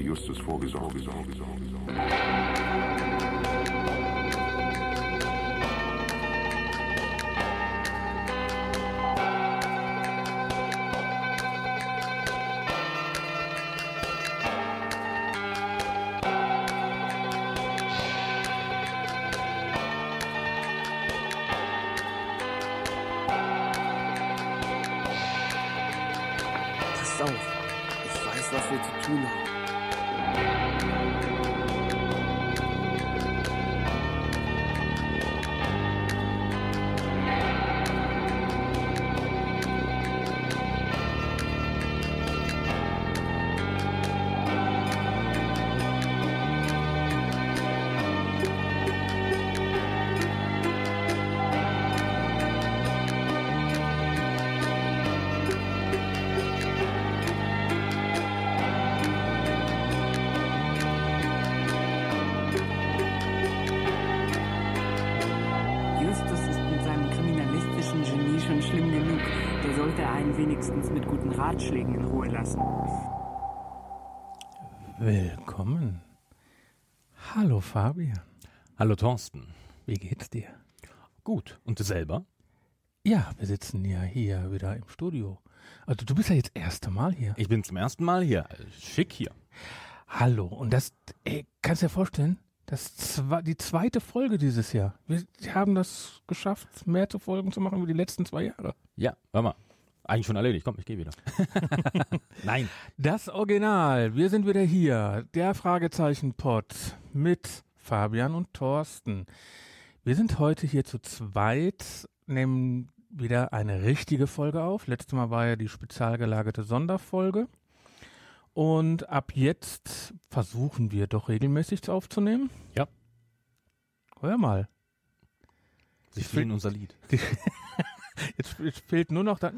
Justus vorgesorgt. vorgesorgt, vorgesorgt, vorgesorgt. Willkommen. Hallo Fabian, Hallo Thorsten. wie geht's dir? Gut. Und du selber? Ja, wir sitzen ja hier wieder im Studio. Also du bist ja jetzt das erste Mal hier. Ich bin zum ersten Mal hier. Schick hier. Hallo, und das, ey, kannst dir vorstellen, das zwe die zweite Folge dieses Jahr. Wir haben das geschafft, mehr zu Folgen zu machen wie die letzten zwei Jahre. Ja, warte mal. Eigentlich schon erledigt. Komm, ich gehe wieder. Nein. Das Original, wir sind wieder hier, der Fragezeichen-Pod mit Fabian und Thorsten. Wir sind heute hier zu zweit, nehmen wieder eine richtige Folge auf. Letztes Mal war ja die spezial gelagerte Sonderfolge. Und ab jetzt versuchen wir doch regelmäßig aufzunehmen. Ja. Hör mal. Sie spielen unser Lied. Jetzt, jetzt fehlt nur noch da.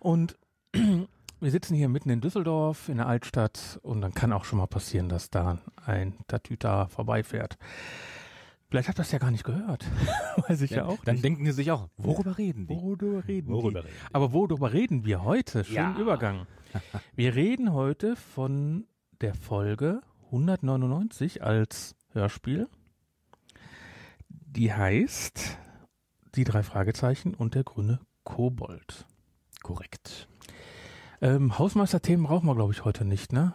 Und wir sitzen hier mitten in Düsseldorf, in der Altstadt, und dann kann auch schon mal passieren, dass da ein Tatüta vorbeifährt. Vielleicht habt ihr das ja gar nicht gehört. Weiß ich ja, auch Dann nicht. denken die sich auch, worüber reden die? Worüber reden Worüber die? reden die? Aber worüber reden wir heute? Schönen Ja. Übergang. Wir reden heute von der Folge 199 als Hörspiel. Die heißt Die drei Fragezeichen und der grüne Kobold. Korrekt. Ähm, Hausmeisterthemen brauchen wir, glaube ich, heute nicht, ne?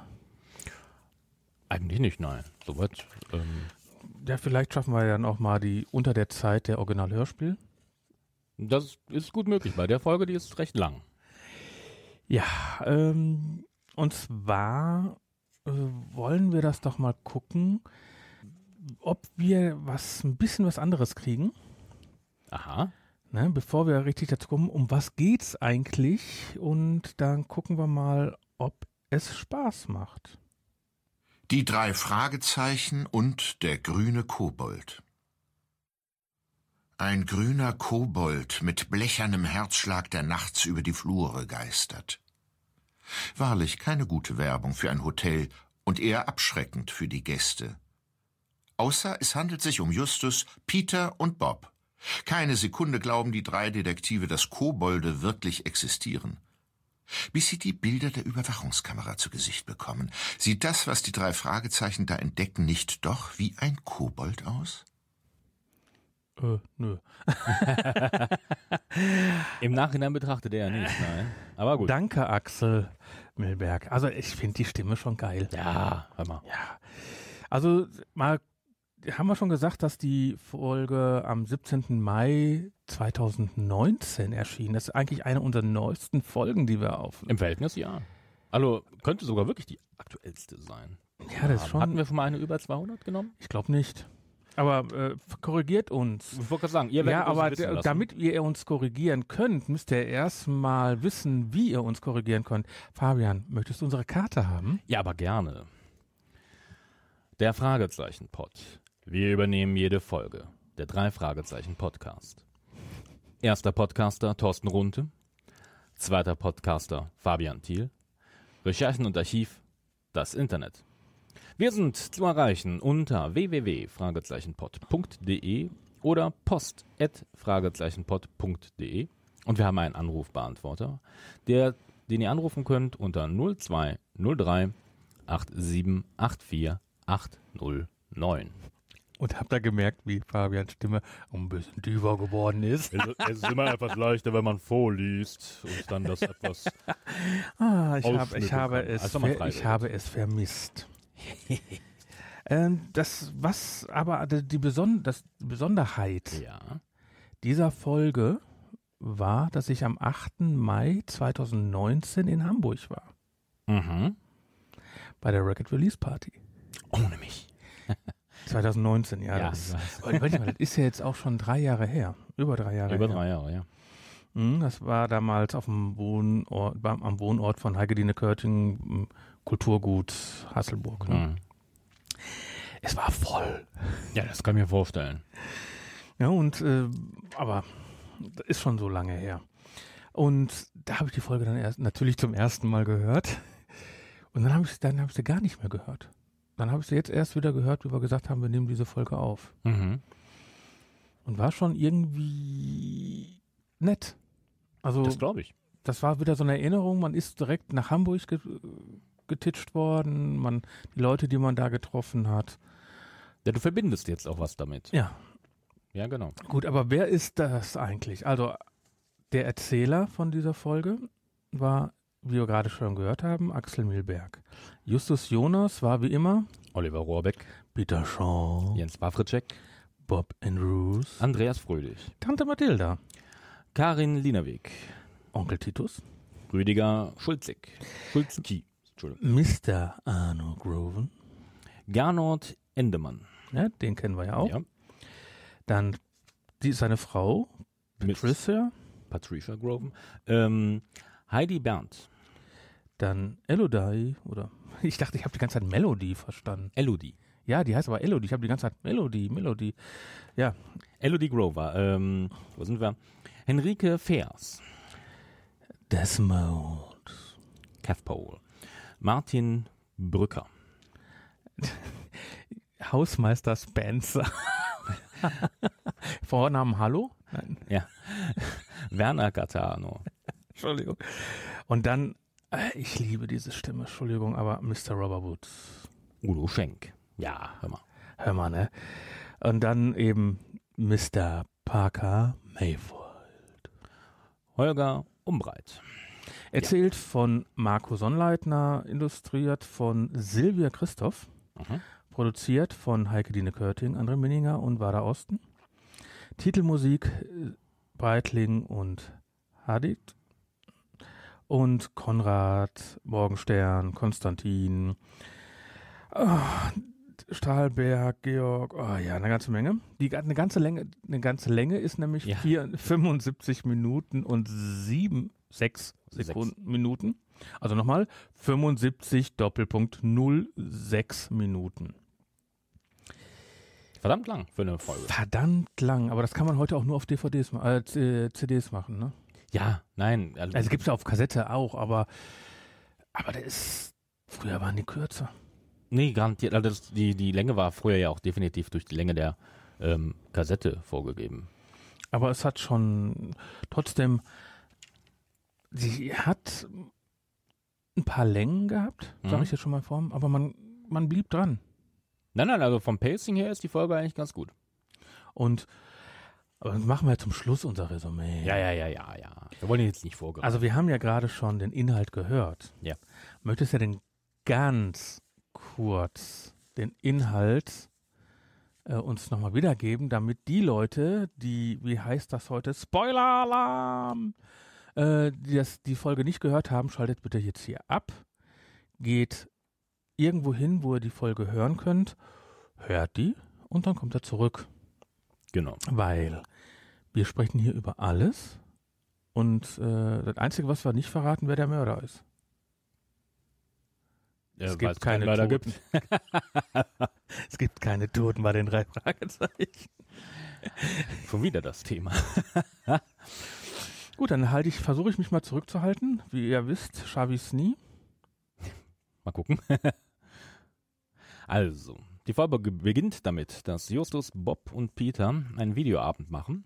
Eigentlich nicht, nein. Soweit. Ähm, Ja, vielleicht schaffen wir dann auch mal die unter der Zeit der Original-Hörspiel. das ist gut möglich. Bei der Folge, die ist recht lang. Ja, ähm, und zwar äh, wollen wir das doch mal gucken, ob wir was ein bisschen was anderes kriegen, Aha. ne, bevor wir richtig dazu kommen, um was geht's eigentlich und dann gucken wir mal, ob es Spaß macht. Die drei Fragezeichen und der grüne Kobold. Ein grüner Kobold mit blechernem Herzschlag, der nachts über die Flure geistert. Wahrlich keine gute Werbung für ein Hotel und eher abschreckend für die Gäste. Außer es handelt sich um Justus, Peter und Bob. Keine Sekunde glauben die drei Detektive, dass Kobolde wirklich existieren. Bis sie die Bilder der Überwachungskamera zu Gesicht bekommen. Sieht das, was die drei Fragezeichen da entdecken, nicht doch wie ein Kobold aus? Äh, nö. Im Nachhinein betrachtet er ja nicht, nein. Aber gut. Danke, Axel Milberg. Also ich finde die Stimme schon geil. Ja, hör mal. Ja. Also mal haben wir schon gesagt, dass die Folge am 17. Mai 2019 erschien. Das ist eigentlich eine unserer neuesten Folgen, die wir aufnehmen. Im Verhältnis ja. Also könnte sogar wirklich die aktuellste sein. Ja, das ist schon. Hatten wir schon mal eine über 200 genommen? ich glaube nicht. Aber äh, korrigiert uns. Ich wollte gerade sagen, ihr werdet Ja, uns aber wissen lassen. damit ihr uns korrigieren könnt, müsst ihr erstmal wissen, wie ihr uns korrigieren könnt. Fabian, möchtest du unsere Karte haben? Ja, aber gerne. Der Fragezeichen-Pod. Wir übernehmen jede Folge. Der drei Fragezeichen Podcast. Erster Podcaster Thorsten Runte. Zweiter Podcaster Fabian Thiel. Recherchen und Archiv das Internet. Wir sind zu erreichen unter www.fragezeichenpod.de oder post@fragezeichenpod.de und wir haben einen Anrufbeantworter, der den ihr anrufen könnt unter 0203 8784 809. Und habt ihr gemerkt, wie Fabians Stimme ein bisschen tiefer geworden ist? Es, es ist immer etwas leichter, wenn man vorliest und dann das etwas. Ah, ich, hab, ich, habe, kann. es Also ich habe es vermisst. ähm, das, was aber die, Beson das, Besonderheit Ja. dieser Folge war, dass ich am 8. Mai 2019 in Hamburg war. Mhm. Bei der Record Release Party. Ohne mich. 2019, ja. Ja, das. Warte mal, das ist ja jetzt auch schon drei Jahre her. Über drei Jahre Über her. drei Jahre, ja. Mhm, Das war damals auf dem Wohnort, am Wohnort von Heike Dine Körting, m, Kulturgut Hasselburg. Ne? Mhm. Es war voll. Ja, das kann ich mir vorstellen. Ja, und äh, aber das ist schon so lange her. Und da habe ich die Folge dann erst natürlich zum ersten Mal gehört. Und dann habe ich dann habe ich sie gar nicht mehr gehört. Dann habe ich sie jetzt erst wieder gehört, wie wir gesagt haben, wir nehmen diese Folge auf. Mhm. Und war schon irgendwie nett. Also Das glaube ich. das war wieder so eine Erinnerung. Man ist direkt nach Hamburg ge getitscht worden. Man, die Leute, die man da getroffen hat. Ja, du verbindest jetzt auch was damit. Ja, Ja, genau. gut, aber wer ist das eigentlich? Also der Erzähler von dieser Folge war, wie wir gerade schon gehört haben, Axel Milberg. Justus Jonas war wie immer Oliver Rohrbeck, Peter Shaw, Jens Wawritschek, Bob Andrews, Andreas Fröhlich, Tante Mathilda, Karin Lienerweg, Onkel Titus, Rüdiger Schulzig, Schulzki, Entschuldigung, Mr. Arno Groven, Gernot Endemann. ja, den kennen wir ja auch. Ja. Dann die, seine Frau, Patricia, Patricia Groven. Ähm, Heidi Berndt, dann Elodie, oder ich dachte, ich habe die ganze Zeit Melody verstanden. Elodie. Ja, die heißt aber Elodie. Ich habe die ganze Zeit Melody, Melody. Ja, Elodie Grover. Ähm, wo sind wir? Henrike Feers, Desmond. Cathpole, Martin Brücker, Hausmeister Spencer. Vornamen Hallo? Nein, Werner Gattano, Entschuldigung. Und dann, ich liebe diese Stimme, Entschuldigung, aber Mr. Robert Woods. Udo Schenk. Ja, hör mal. Hör mal, ne? Und dann eben Mr. Parker Mayfield. Holger Umbreit. Erzählt von Marco Sonnleitner, illustriert von Silvia Christoph, Mhm. produziert von Heike Dine Körting, André Minninger und Wada Osten. Titelmusik äh, Breitling und Hadid. Und Konrad, Morgenstern, Konstantin, ah, Stahlberg, Georg, oh ja, eine ganze Menge. Die, eine ganze Länge, eine ganze Länge ist nämlich Ja. vier, 75 Minuten und sieben, sechs Sechs. Sekunden, Minuten. Also nochmal, 75 Doppelpunkt 06 Minuten. Verdammt lang für eine Folge. Verdammt lang, aber das kann man heute auch nur auf DVDs, äh, CDs machen, ne? Ja, nein. Also gibt's ja auf Kassette auch, aber, aber der ist, früher waren die kürzer. Nee, garantiert. Also das, die, die Länge war früher ja auch definitiv durch die Länge der ähm, Kassette vorgegeben. Aber es hat schon trotzdem, sie hat ein paar Längen gehabt, sage Mhm. ich jetzt schon mal vor, aber man, man blieb dran. Nein, nein, also vom Pacing her ist die Folge eigentlich ganz gut. Und aber machen wir zum Schluss unser Resümee. Ja, ja, ja, ja, ja. Wir wollen jetzt nicht vorgreifen. Also wir haben ja gerade schon den Inhalt gehört. Ja. Möchtest du denn ganz kurz den Inhalt äh, uns nochmal wiedergeben, damit die Leute, die, wie heißt das heute, Spoiler-Alarm, äh, die das, die Folge nicht gehört haben, schaltet bitte jetzt hier ab, geht irgendwo hin, wo ihr die Folge hören könnt, hört die und dann kommt er zurück genau. weil wir sprechen hier über alles und äh, das Einzige, was wir nicht verraten, wer der Mörder ist. Äh, es gibt keine Toten. es gibt keine Toten bei den drei Fragezeichen. Schon wieder das Thema. Gut, dann halte ich, versuche ich mich mal zurückzuhalten. Wie ihr wisst, es nie. Mal gucken. also, die Folge ge- beginnt damit, dass Justus, Bob und Peter einen Videoabend machen.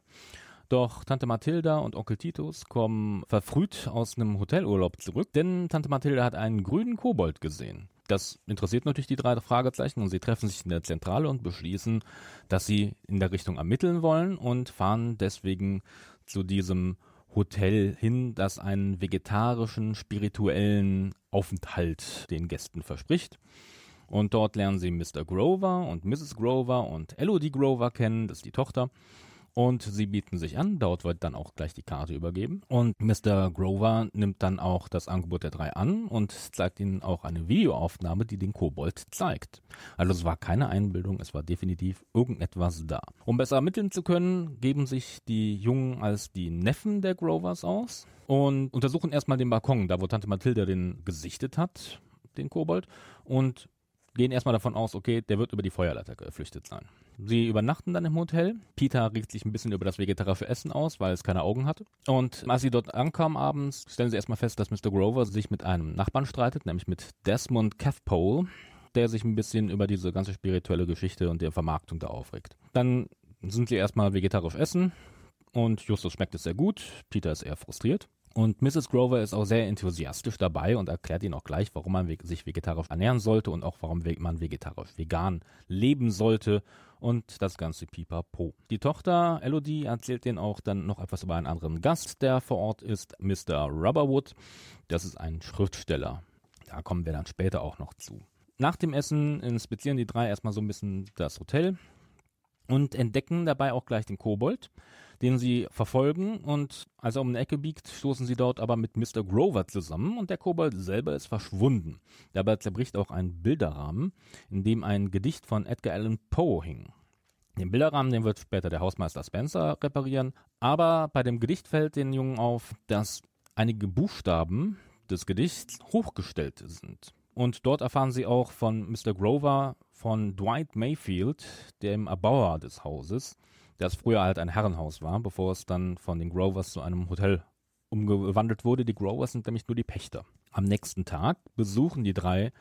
Doch Tante Mathilda und Onkel Titus kommen verfrüht aus einem Hotelurlaub zurück, denn Tante Mathilda hat einen grünen Kobold gesehen. Das interessiert natürlich die drei Fragezeichen und sie treffen sich in der Zentrale und beschließen, dass sie in der Richtung ermitteln wollen und fahren deswegen zu diesem Hotel hin, das einen vegetarischen, spirituellen Aufenthalt den Gästen verspricht. Und dort lernen sie Mr. Grover und Mrs. Grover und Elodie Grover kennen, das ist die Tochter. Und sie bieten sich an, dort wird dann auch gleich die Karte übergeben. Und Mr. Grover nimmt dann auch das Angebot der drei an und zeigt ihnen auch eine Videoaufnahme, die den Kobold zeigt. Also es war keine Einbildung, es war definitiv irgendetwas da. Um besser ermitteln zu können, geben sich die Jungen als die Neffen der Grovers aus und untersuchen erstmal den Balkon, da wo Tante Mathilda den gesichtet hat, den Kobold, und gehen erstmal davon aus, okay, der wird über die Feuerleiter geflüchtet sein. Sie übernachten dann im Hotel. Peter regt sich ein bisschen über das vegetarische Essen aus, weil es keine Augen hatte. Und als sie dort ankamen abends, stellen sie erstmal fest, dass Mr. Grover sich mit einem Nachbarn streitet, nämlich mit Desmond Cathpole, der sich ein bisschen über diese ganze spirituelle Geschichte und die Vermarktung da aufregt. Dann sind sie erstmal vegetarisch essen und Justus schmeckt es sehr gut. Peter ist eher frustriert. Und Mrs. Grover ist auch sehr enthusiastisch dabei und erklärt ihnen auch gleich, warum man sich vegetarisch ernähren sollte und auch warum man vegetarisch vegan leben sollte und das ganze pipapo. Die Tochter Elodie erzählt denen auch dann noch etwas über einen anderen Gast, der vor Ort ist, Mr. Rubberwood. Das ist ein Schriftsteller. Da kommen wir dann später auch noch zu. Nach dem Essen inspizieren die drei erstmal so ein bisschen das Hotel und entdecken dabei auch gleich den Kobold den sie verfolgen und als er um eine Ecke biegt, stoßen sie dort aber mit Mr. Grover zusammen und der Kobold selber ist verschwunden. Dabei zerbricht auch ein Bilderrahmen, in dem ein Gedicht von Edgar Allan Poe hing. Den Bilderrahmen, den wird später der Hausmeister Spencer reparieren, aber bei dem Gedicht fällt den Jungen auf, dass einige Buchstaben des Gedichts hochgestellt sind. Und dort erfahren sie auch von Mr. Grover von Dwight Mayfield, dem Erbauer des Hauses, das früher halt ein Herrenhaus war, bevor es dann von den Grovers zu einem Hotel umgewandelt wurde. Die Grovers sind nämlich nur die Pächter. Am nächsten Tag besuchen die drei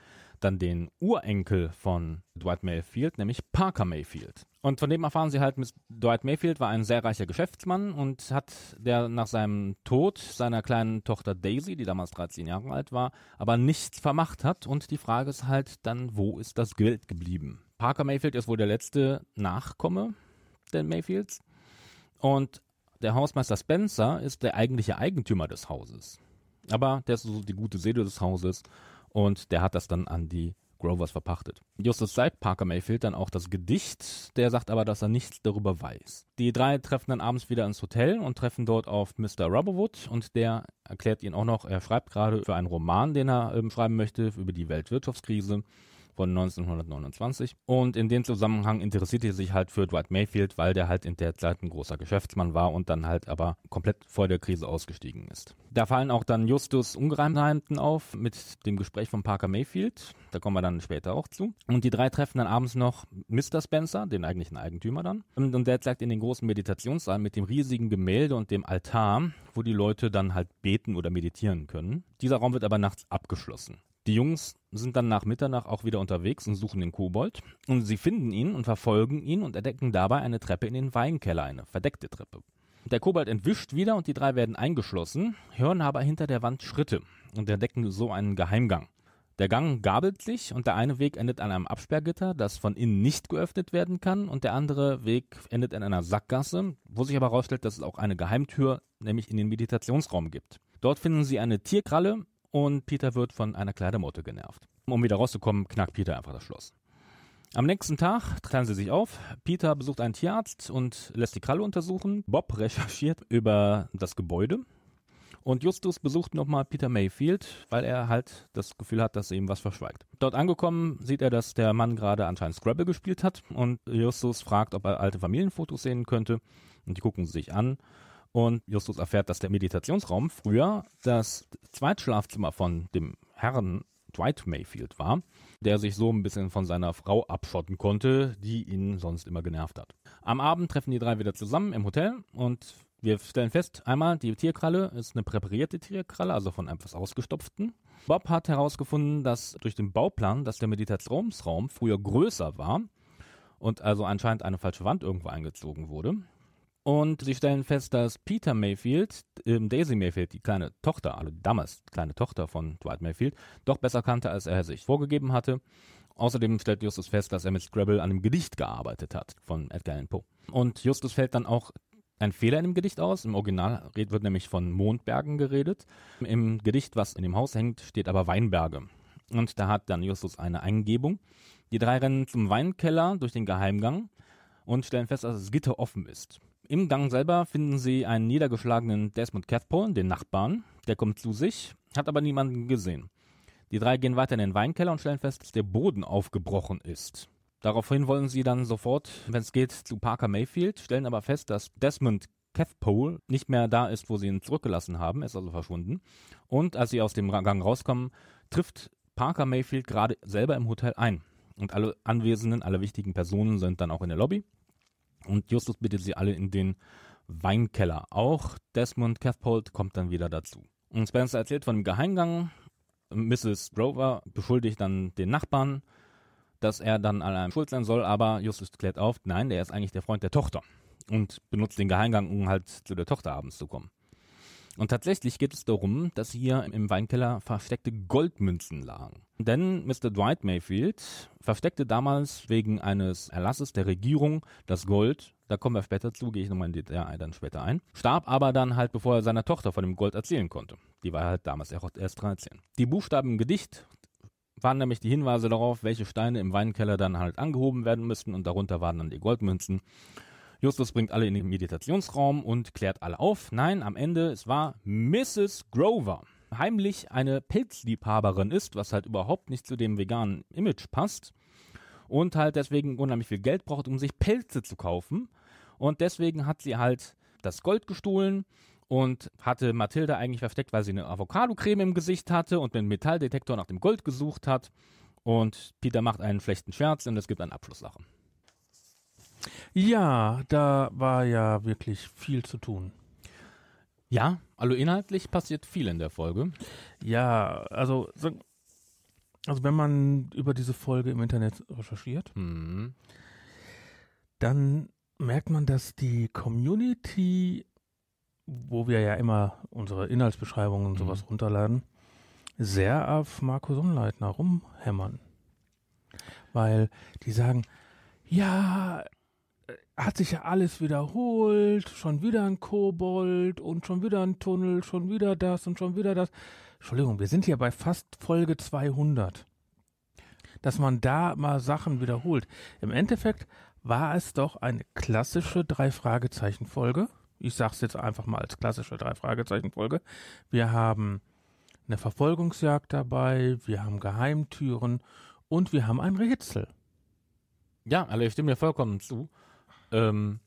dann den Urenkel von Dwight Mayfield, nämlich Parker Mayfield. Und von dem erfahren sie halt, Dwight Mayfield war ein sehr reicher Geschäftsmann und hat der nach seinem Tod seiner kleinen Tochter Daisy, die damals 13 Jahre alt war, aber nichts vermacht hat. Und die Frage ist halt dann, wo ist das Geld geblieben? Parker Mayfield ist wohl der letzte Nachkomme der Mayfields. Und der Hausmeister Spencer ist der eigentliche Eigentümer des Hauses. Aber der ist so die gute Seele des Hauses und der hat das dann an die Grovers verpachtet. Justus zeigt Parker Mayfield dann auch das Gedicht, der sagt aber, dass er nichts darüber weiß. Die drei treffen dann abends wieder ins Hotel und treffen dort auf Mr. Rubberwood und der erklärt ihnen auch noch, er schreibt gerade für einen Roman, den er ähm, schreiben möchte, über die Weltwirtschaftskrise von 1929. Und in dem Zusammenhang interessierte er sich halt für Dwight Mayfield, weil der halt in der Zeit ein großer Geschäftsmann war und dann halt aber komplett vor der Krise ausgestiegen ist. Da fallen auch dann Justus Ungereimtheiten auf mit dem Gespräch von Parker Mayfield. Da kommen wir dann später auch zu. Und die drei treffen dann abends noch Mr. Spencer, den eigentlichen Eigentümer dann. Und, und der zeigt in den großen Meditationssaal mit dem riesigen Gemälde und dem Altar, wo die Leute dann halt beten oder meditieren können. Dieser Raum wird aber nachts abgeschlossen. Die Jungs sind dann nach Mitternacht auch wieder unterwegs und suchen den Kobold. Und sie finden ihn und verfolgen ihn und entdecken dabei eine Treppe in den Weinkeller, eine verdeckte Treppe. Der Kobold entwischt wieder und die drei werden eingeschlossen, hören aber hinter der Wand Schritte und entdecken so einen Geheimgang. Der Gang gabelt sich und der eine Weg endet an einem Absperrgitter, das von innen nicht geöffnet werden kann und der andere Weg endet in einer Sackgasse, wo sich aber herausstellt, dass es auch eine Geheimtür, nämlich in den Meditationsraum gibt. Dort finden sie eine Tierkralle, und Peter wird von einer Kleidermotte genervt. Um wieder rauszukommen, knackt Peter einfach das Schloss. Am nächsten Tag teilen sie sich auf. Peter besucht einen Tierarzt und lässt die Kralle untersuchen. Bob recherchiert über das Gebäude. Und Justus besucht nochmal Peter Mayfield, weil er halt das Gefühl hat, dass er ihm was verschweigt. Dort angekommen sieht er, dass der Mann gerade anscheinend Scrabble gespielt hat und Justus fragt, ob er alte Familienfotos sehen könnte. Und die gucken sie sich an und Justus erfährt, dass der Meditationsraum früher das Zweitschlafzimmer von dem Herrn Dwight Mayfield war, der sich so ein bisschen von seiner Frau abschotten konnte, die ihn sonst immer genervt hat. Am Abend treffen die drei wieder zusammen im Hotel und wir stellen fest, einmal, die Tierkralle ist eine präparierte Tierkralle, also von etwas ausgestopften. Bob hat herausgefunden, dass durch den Bauplan, dass der Meditationsraum früher größer war und also anscheinend eine falsche Wand irgendwo eingezogen wurde. Und sie stellen fest, dass Peter Mayfield, ähm, Daisy Mayfield, die kleine Tochter, also damals kleine Tochter von Dwight Mayfield, doch besser kannte, als er sich vorgegeben hatte. Außerdem stellt Justus fest, dass er mit Scrabble an einem Gedicht gearbeitet hat von Edgar Allan Poe. Und Justus fällt dann auch ein Fehler in dem Gedicht aus. Im Original wird nämlich von Mondbergen geredet. Im Gedicht, was in dem Haus hängt, steht aber Weinberge. Und da hat dann Justus eine Eingebung. Die drei rennen zum Weinkeller durch den Geheimgang und stellen fest, dass das Gitter offen ist. Im Gang selber finden sie einen niedergeschlagenen Desmond Cathpole, den Nachbarn. Der kommt zu sich, hat aber niemanden gesehen. Die drei gehen weiter in den Weinkeller und stellen fest, dass der Boden aufgebrochen ist. Daraufhin wollen sie dann sofort, wenn es geht, zu Parker Mayfield, stellen aber fest, dass Desmond Cathpole nicht mehr da ist, wo sie ihn zurückgelassen haben, ist also verschwunden. Und als sie aus dem Gang rauskommen, trifft Parker Mayfield gerade selber im Hotel ein. Und alle Anwesenden, alle wichtigen Personen sind dann auch in der Lobby. Und Justus bittet sie alle in den Weinkeller. Auch Desmond Cathpold kommt dann wieder dazu. Und Spencer erzählt von dem Geheimgang. Mrs. Grover beschuldigt dann den Nachbarn, dass er dann an einem schuld sein soll, aber Justus klärt auf, nein, der ist eigentlich der Freund der Tochter und benutzt den Geheimgang, um halt zu der Tochter abends zu kommen. Und tatsächlich geht es darum, dass hier im Weinkeller versteckte Goldmünzen lagen. Denn Mr. Dwight Mayfield versteckte damals wegen eines Erlasses der Regierung das Gold, da kommen wir später zu, gehe ich nochmal in Detail dann später ein, starb aber dann halt, bevor er seiner Tochter von dem Gold erzählen konnte. Die war halt damals erst 13. Die Buchstaben im Gedicht waren nämlich die Hinweise darauf, welche Steine im Weinkeller dann halt angehoben werden müssten und darunter waren dann die Goldmünzen. Justus bringt alle in den Meditationsraum und klärt alle auf. Nein, am Ende, es war Mrs. Grover. Heimlich eine Pelzliebhaberin ist, was halt überhaupt nicht zu dem veganen Image passt. Und halt deswegen unheimlich viel Geld braucht, um sich Pelze zu kaufen. Und deswegen hat sie halt das Gold gestohlen und hatte Mathilda eigentlich versteckt, weil sie eine Avocado-Creme im Gesicht hatte und einem Metalldetektor nach dem Gold gesucht hat. Und Peter macht einen schlechten Scherz und es gibt eine Abschlusssache. Ja, da war ja wirklich viel zu tun. Ja, also inhaltlich passiert viel in der Folge. Ja, also, also wenn man über diese Folge im Internet recherchiert, Mhm. dann merkt man, dass die Community, wo wir ja immer unsere Inhaltsbeschreibungen und sowas runterladen, sehr auf Marco Sonnleitner rumhämmern. Weil die sagen, ja, hat sich ja alles wiederholt, schon wieder ein Kobold und schon wieder ein Tunnel, schon wieder das und schon wieder das. Entschuldigung, wir sind hier bei fast Folge 200. Dass man da mal Sachen wiederholt. Im Endeffekt war es doch eine klassische Drei-Fragezeichen-Folge. Ich sag's jetzt einfach mal als klassische Drei-Fragezeichen-Folge. Wir haben eine Verfolgungsjagd dabei, wir haben Geheimtüren und wir haben ein Rätsel. Ja, also ich stimme dir vollkommen zu. Ähm,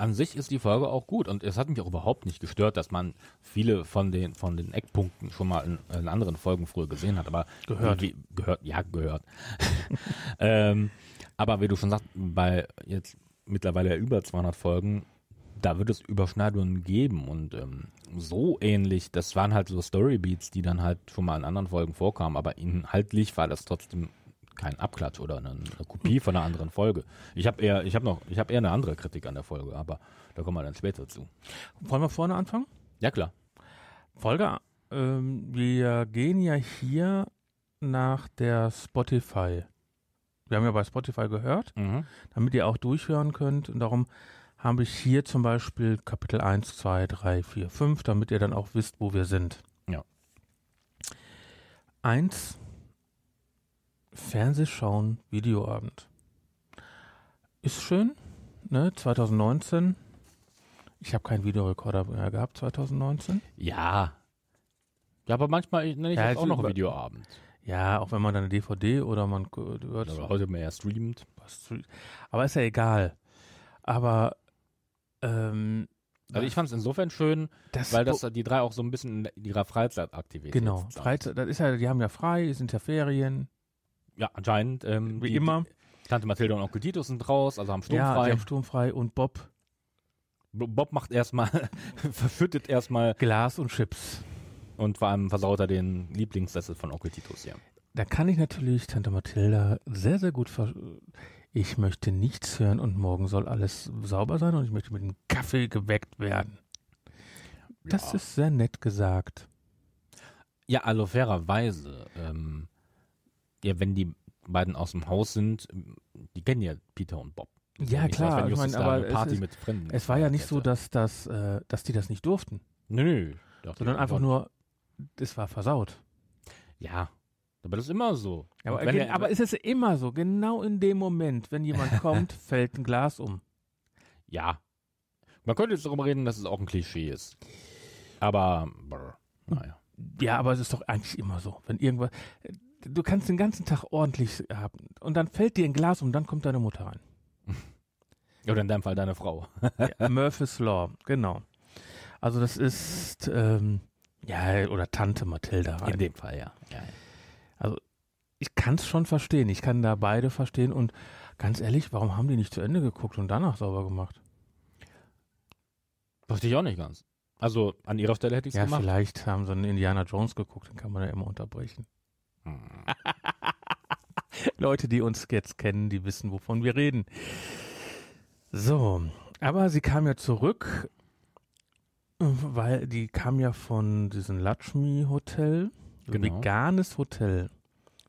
an sich ist die Folge auch gut und es hat mich auch überhaupt nicht gestört, dass man viele von den von den Eckpunkten schon mal in, in anderen Folgen früher gesehen hat, aber Gehört. Wie, gehört, ja gehört. ähm, aber wie du schon sagst, bei jetzt mittlerweile über 200 Folgen, da wird es Überschneidungen geben und ähm, so ähnlich. Das waren halt so Storybeats, die dann halt schon mal in anderen Folgen vorkamen, aber inhaltlich war das trotzdem kein Abklatsch oder eine, eine Kopie von einer anderen Folge. Ich habe eher, ich habe noch, ich habe eher eine andere Kritik an der Folge, aber da kommen wir dann später zu. Wollen wir vorne anfangen? Ja klar. Folge, ähm, wir gehen ja hier nach der Spotify. Wir haben ja bei Spotify gehört, Mhm. damit ihr auch durchhören könnt. Und darum habe ich hier zum Beispiel Kapitel 1, 2, 3, 4, 5, damit ihr dann auch wisst, wo wir sind. Ja. 1. Fernsehschauen, Videoabend. Ist schön, ne? 2019. Ich habe keinen Videorekorder mehr gehabt, 2019. Ja. Ja, aber manchmal nenne ich Ja, das auch noch Videoabend. Ja, auch wenn man dann eine DVD oder man hört Oder heute mehr streamt. Aber ist ja egal. Aber ähm, Also ich fand es insofern schön, das weil das die drei auch so ein bisschen in ihrer Freizeitaktivität genau sind. Freizeit, das ist ja, die haben ja frei, es sind ja Ferien, Ja, anscheinend. Ähm, wie die, immer. Tante Mathilda und Onkel Titus sind raus, also haben Ja, die sturmfrei. haben sturmfrei und Bob Bo- Bob macht erstmal, verfüttet erstmal Glas und Chips. und vor allem versaut er den Lieblingssessel von Onkel Titus, ja. Da kann ich natürlich Tante Mathilda sehr, sehr gut ver ich möchte nichts hören und morgen soll alles sauber sein und ich möchte mit dem Kaffee geweckt werden. Das Ja. ist sehr nett gesagt. Ja, also fairerweise, ähm, ja, wenn die beiden aus dem Haus sind, die kennen ja Peter und Bob. Ist Ja, so, klar, ich meine, aber Party es, ist, mit Fremden es war ja nicht so, hätte. dass, das, äh, dass die das nicht durften, Nö, nö. sondern einfach nur, es war versaut. Ja, aber das ist immer so. Aber, wenn er- aber es ist immer so, genau in dem Moment, wenn jemand kommt, fällt ein Glas um. Ja. Man könnte jetzt darüber reden, dass es auch ein Klischee ist. Aber, brr, naja. Ja, aber es ist doch eigentlich immer so. Wenn irgendwas. Du kannst den ganzen Tag ordentlich haben und dann fällt dir ein Glas um, dann kommt deine Mutter rein. Oder in deinem Fall deine Frau. Ja, Murphy's Law, genau. Also das ist ähm, ja oder Tante Mathilda rein. In dem Fall, ja. ja, ja. Ich kann es schon verstehen. Ich kann da beide verstehen und ganz ehrlich, warum haben die nicht zu Ende geguckt und danach sauber gemacht? Wusste ich auch nicht ganz. Also an ihrer Stelle hätte ich es Ja, gemacht. vielleicht haben sie einen Indiana Jones geguckt, dann kann man ja immer unterbrechen. Hm. Leute, die uns jetzt kennen, die wissen, wovon wir reden. So, aber sie kam ja zurück, weil die kam ja von diesem Lakshmi Hotel, Genau. veganes Hotel.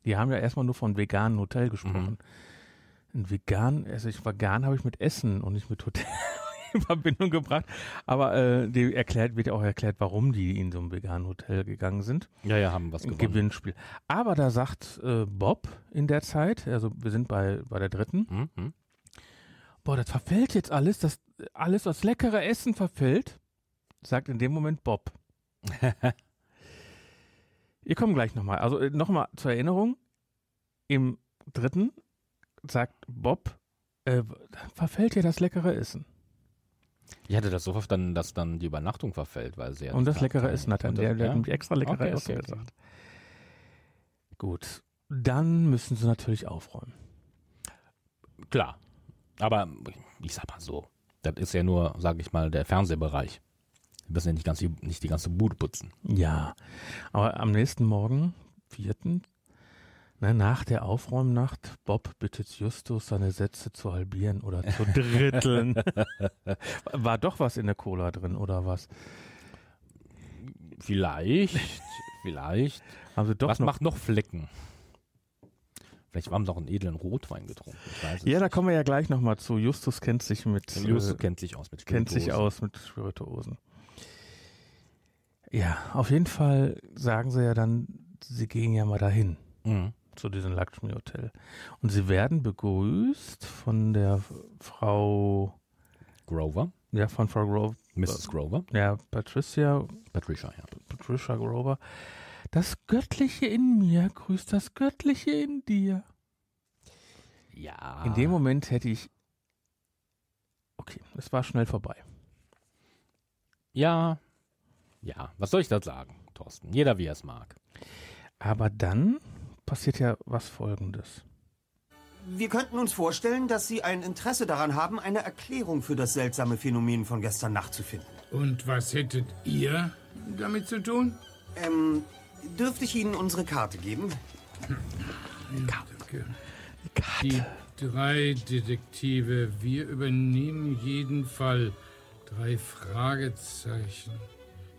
Die haben ja erstmal nur von veganen Hotel gesprochen. Ein vegan, also ich vegan habe ich mit Essen und nicht mit Hotel in Verbindung gebracht. Aber äh, die erklärt, wird auch erklärt, warum die in so ein veganen Hotel gegangen sind. Ja, ja, haben was gewonnen. Gewinnspiel. Aber da sagt äh, Bob in der Zeit, also wir sind bei, bei der dritten, Hm, hm. boah, das verfällt jetzt alles, das alles, was leckere Essen verfällt, sagt in dem Moment Bob. Ihr kommt gleich nochmal. Also äh, nochmal zur Erinnerung, im dritten sagt Bob, äh, verfällt ja das leckere Essen. Ich hatte das so verstanden, dass dann die Übernachtung verfällt, weil sie ja Und das leckere Essen hat er. Der, der ja? hat extra leckere Okay, Essen okay, okay. gesagt. Gut. Dann müssen sie natürlich aufräumen. Klar. Aber ich sag mal so, das ist ja nur, sage ich mal, der Fernsehbereich. Wir müssen ja nicht, ganz, die- nicht die ganze Bude putzen. Ja, aber am nächsten Morgen, vierten, nach der Aufräumnacht, Bob bittet Justus, seine Sätze zu halbieren oder zu dritteln. War doch was in der Cola drin oder was? Vielleicht, vielleicht. Also doch Was noch. macht noch Flecken? Vielleicht haben sie auch einen edlen Rotwein getrunken. Ja, da nicht. kommen wir ja gleich nochmal zu. Justus kennt sich mit Justus äh, kennt sich aus mit kennt sich Spirituosen. aus mit Spirituosen. Ja, auf jeden Fall sagen sie ja dann, sie gehen ja mal dahin. Mhm. Zu diesem Lakshmi Hotel. Und sie werden begrüßt von der Frau, Grover, ja, von Frau Grover, Mrs. Grover, ja, Patricia, Patricia, ja. Patricia Grover. Das Göttliche in mir grüßt das Göttliche in dir. Ja. In dem Moment hätte ich, okay, es war schnell vorbei. Ja. Ja, was soll ich da sagen, Thorsten? Jeder wie er es mag. Aber dann passiert ja was Folgendes. Wir könnten uns vorstellen, dass Sie ein Interesse daran haben, eine Erklärung für das seltsame Phänomen von gestern Nacht zu finden. Und was hättet ihr damit zu tun? Ähm, dürfte ich Ihnen unsere Karte geben? Danke. Die drei Detektive, wir übernehmen jeden Fall. Drei Fragezeichen.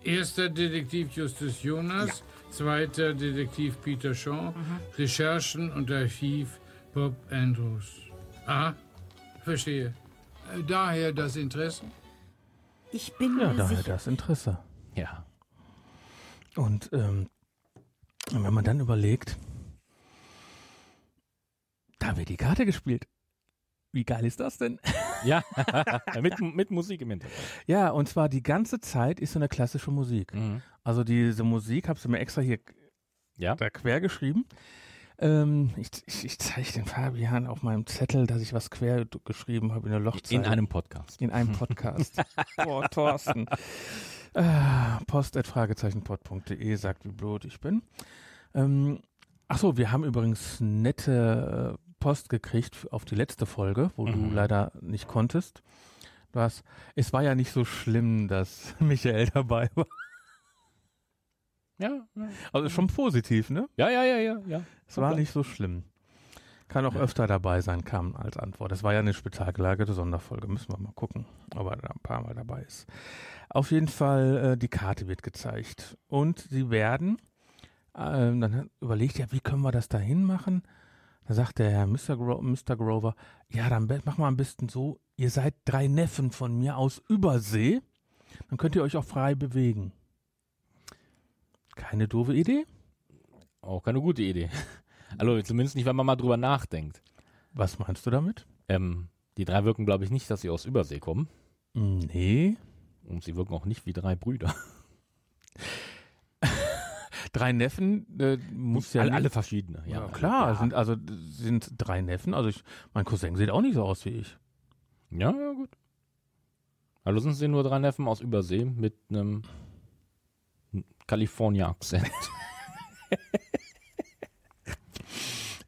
Erster Detektiv Justus Jonas, zweiter Detektiv Peter Shaw, Recherchen und Archiv Bob Andrews. Aha, verstehe. Äh, Daher das Interesse? Ich bin Ja, daher sicher. das Interesse. Ja. Und ähm, wenn man dann überlegt, da wird die Karte gespielt. Wie geil ist das denn? Ja, mit, mit Musik im Hintergrund. Ja, und zwar die ganze Zeit ist so eine klassische Musik. Mhm. Also diese Musik, habe ich mir extra hier Ja. da quer geschrieben. Ähm, ich ich, ich zeige den Fabian auf meinem Zettel, dass ich was quer geschrieben habe in der Lochzeile. In einem Podcast. in einem Podcast. Boah, Thorsten. Ah, post.fragezeichenpod.de sagt, wie blöd ich bin. Ähm, ach so, wir haben übrigens nette äh, Post gekriegt auf die letzte Folge, wo du Mhm. leider nicht konntest. Du hast, es war ja nicht so schlimm, dass Michael dabei war. Ja, ja. Also schon positiv, ne? Ja, ja, ja, ja, ja. Es war nicht so schlimm. Kann auch öfter dabei sein, kam als Antwort. Das war ja eine spezial gelagerte Sonderfolge. Müssen wir mal gucken, ob er da ein paar Mal dabei ist. Auf jeden Fall, äh, die Karte wird gezeigt. Und sie werden, äh, dann überlegt er, wie können wir das da hinmachen? Da sagt der Herr Mr. Gro Mr. Grover, ja, dann machen wir am besten so, ihr seid drei Neffen von mir aus Übersee, dann könnt ihr euch auch frei bewegen. Keine doofe Idee? Auch keine gute Idee. Also zumindest nicht, wenn man mal drüber nachdenkt. Was meinst du damit? Ähm, die drei wirken, glaube ich, nicht, dass sie aus Übersee kommen. Nee. Und sie wirken auch nicht wie drei Brüder. Drei Neffen äh, muss ja alle, nicht- alle verschiedene. Ja, Ja, klar, Ja, sind also sind drei Neffen. Also ich, mein Cousin sieht auch nicht so aus wie ich. ja, ja gut. Also sind sie nur drei Neffen aus Übersee mit einem California-Akzent.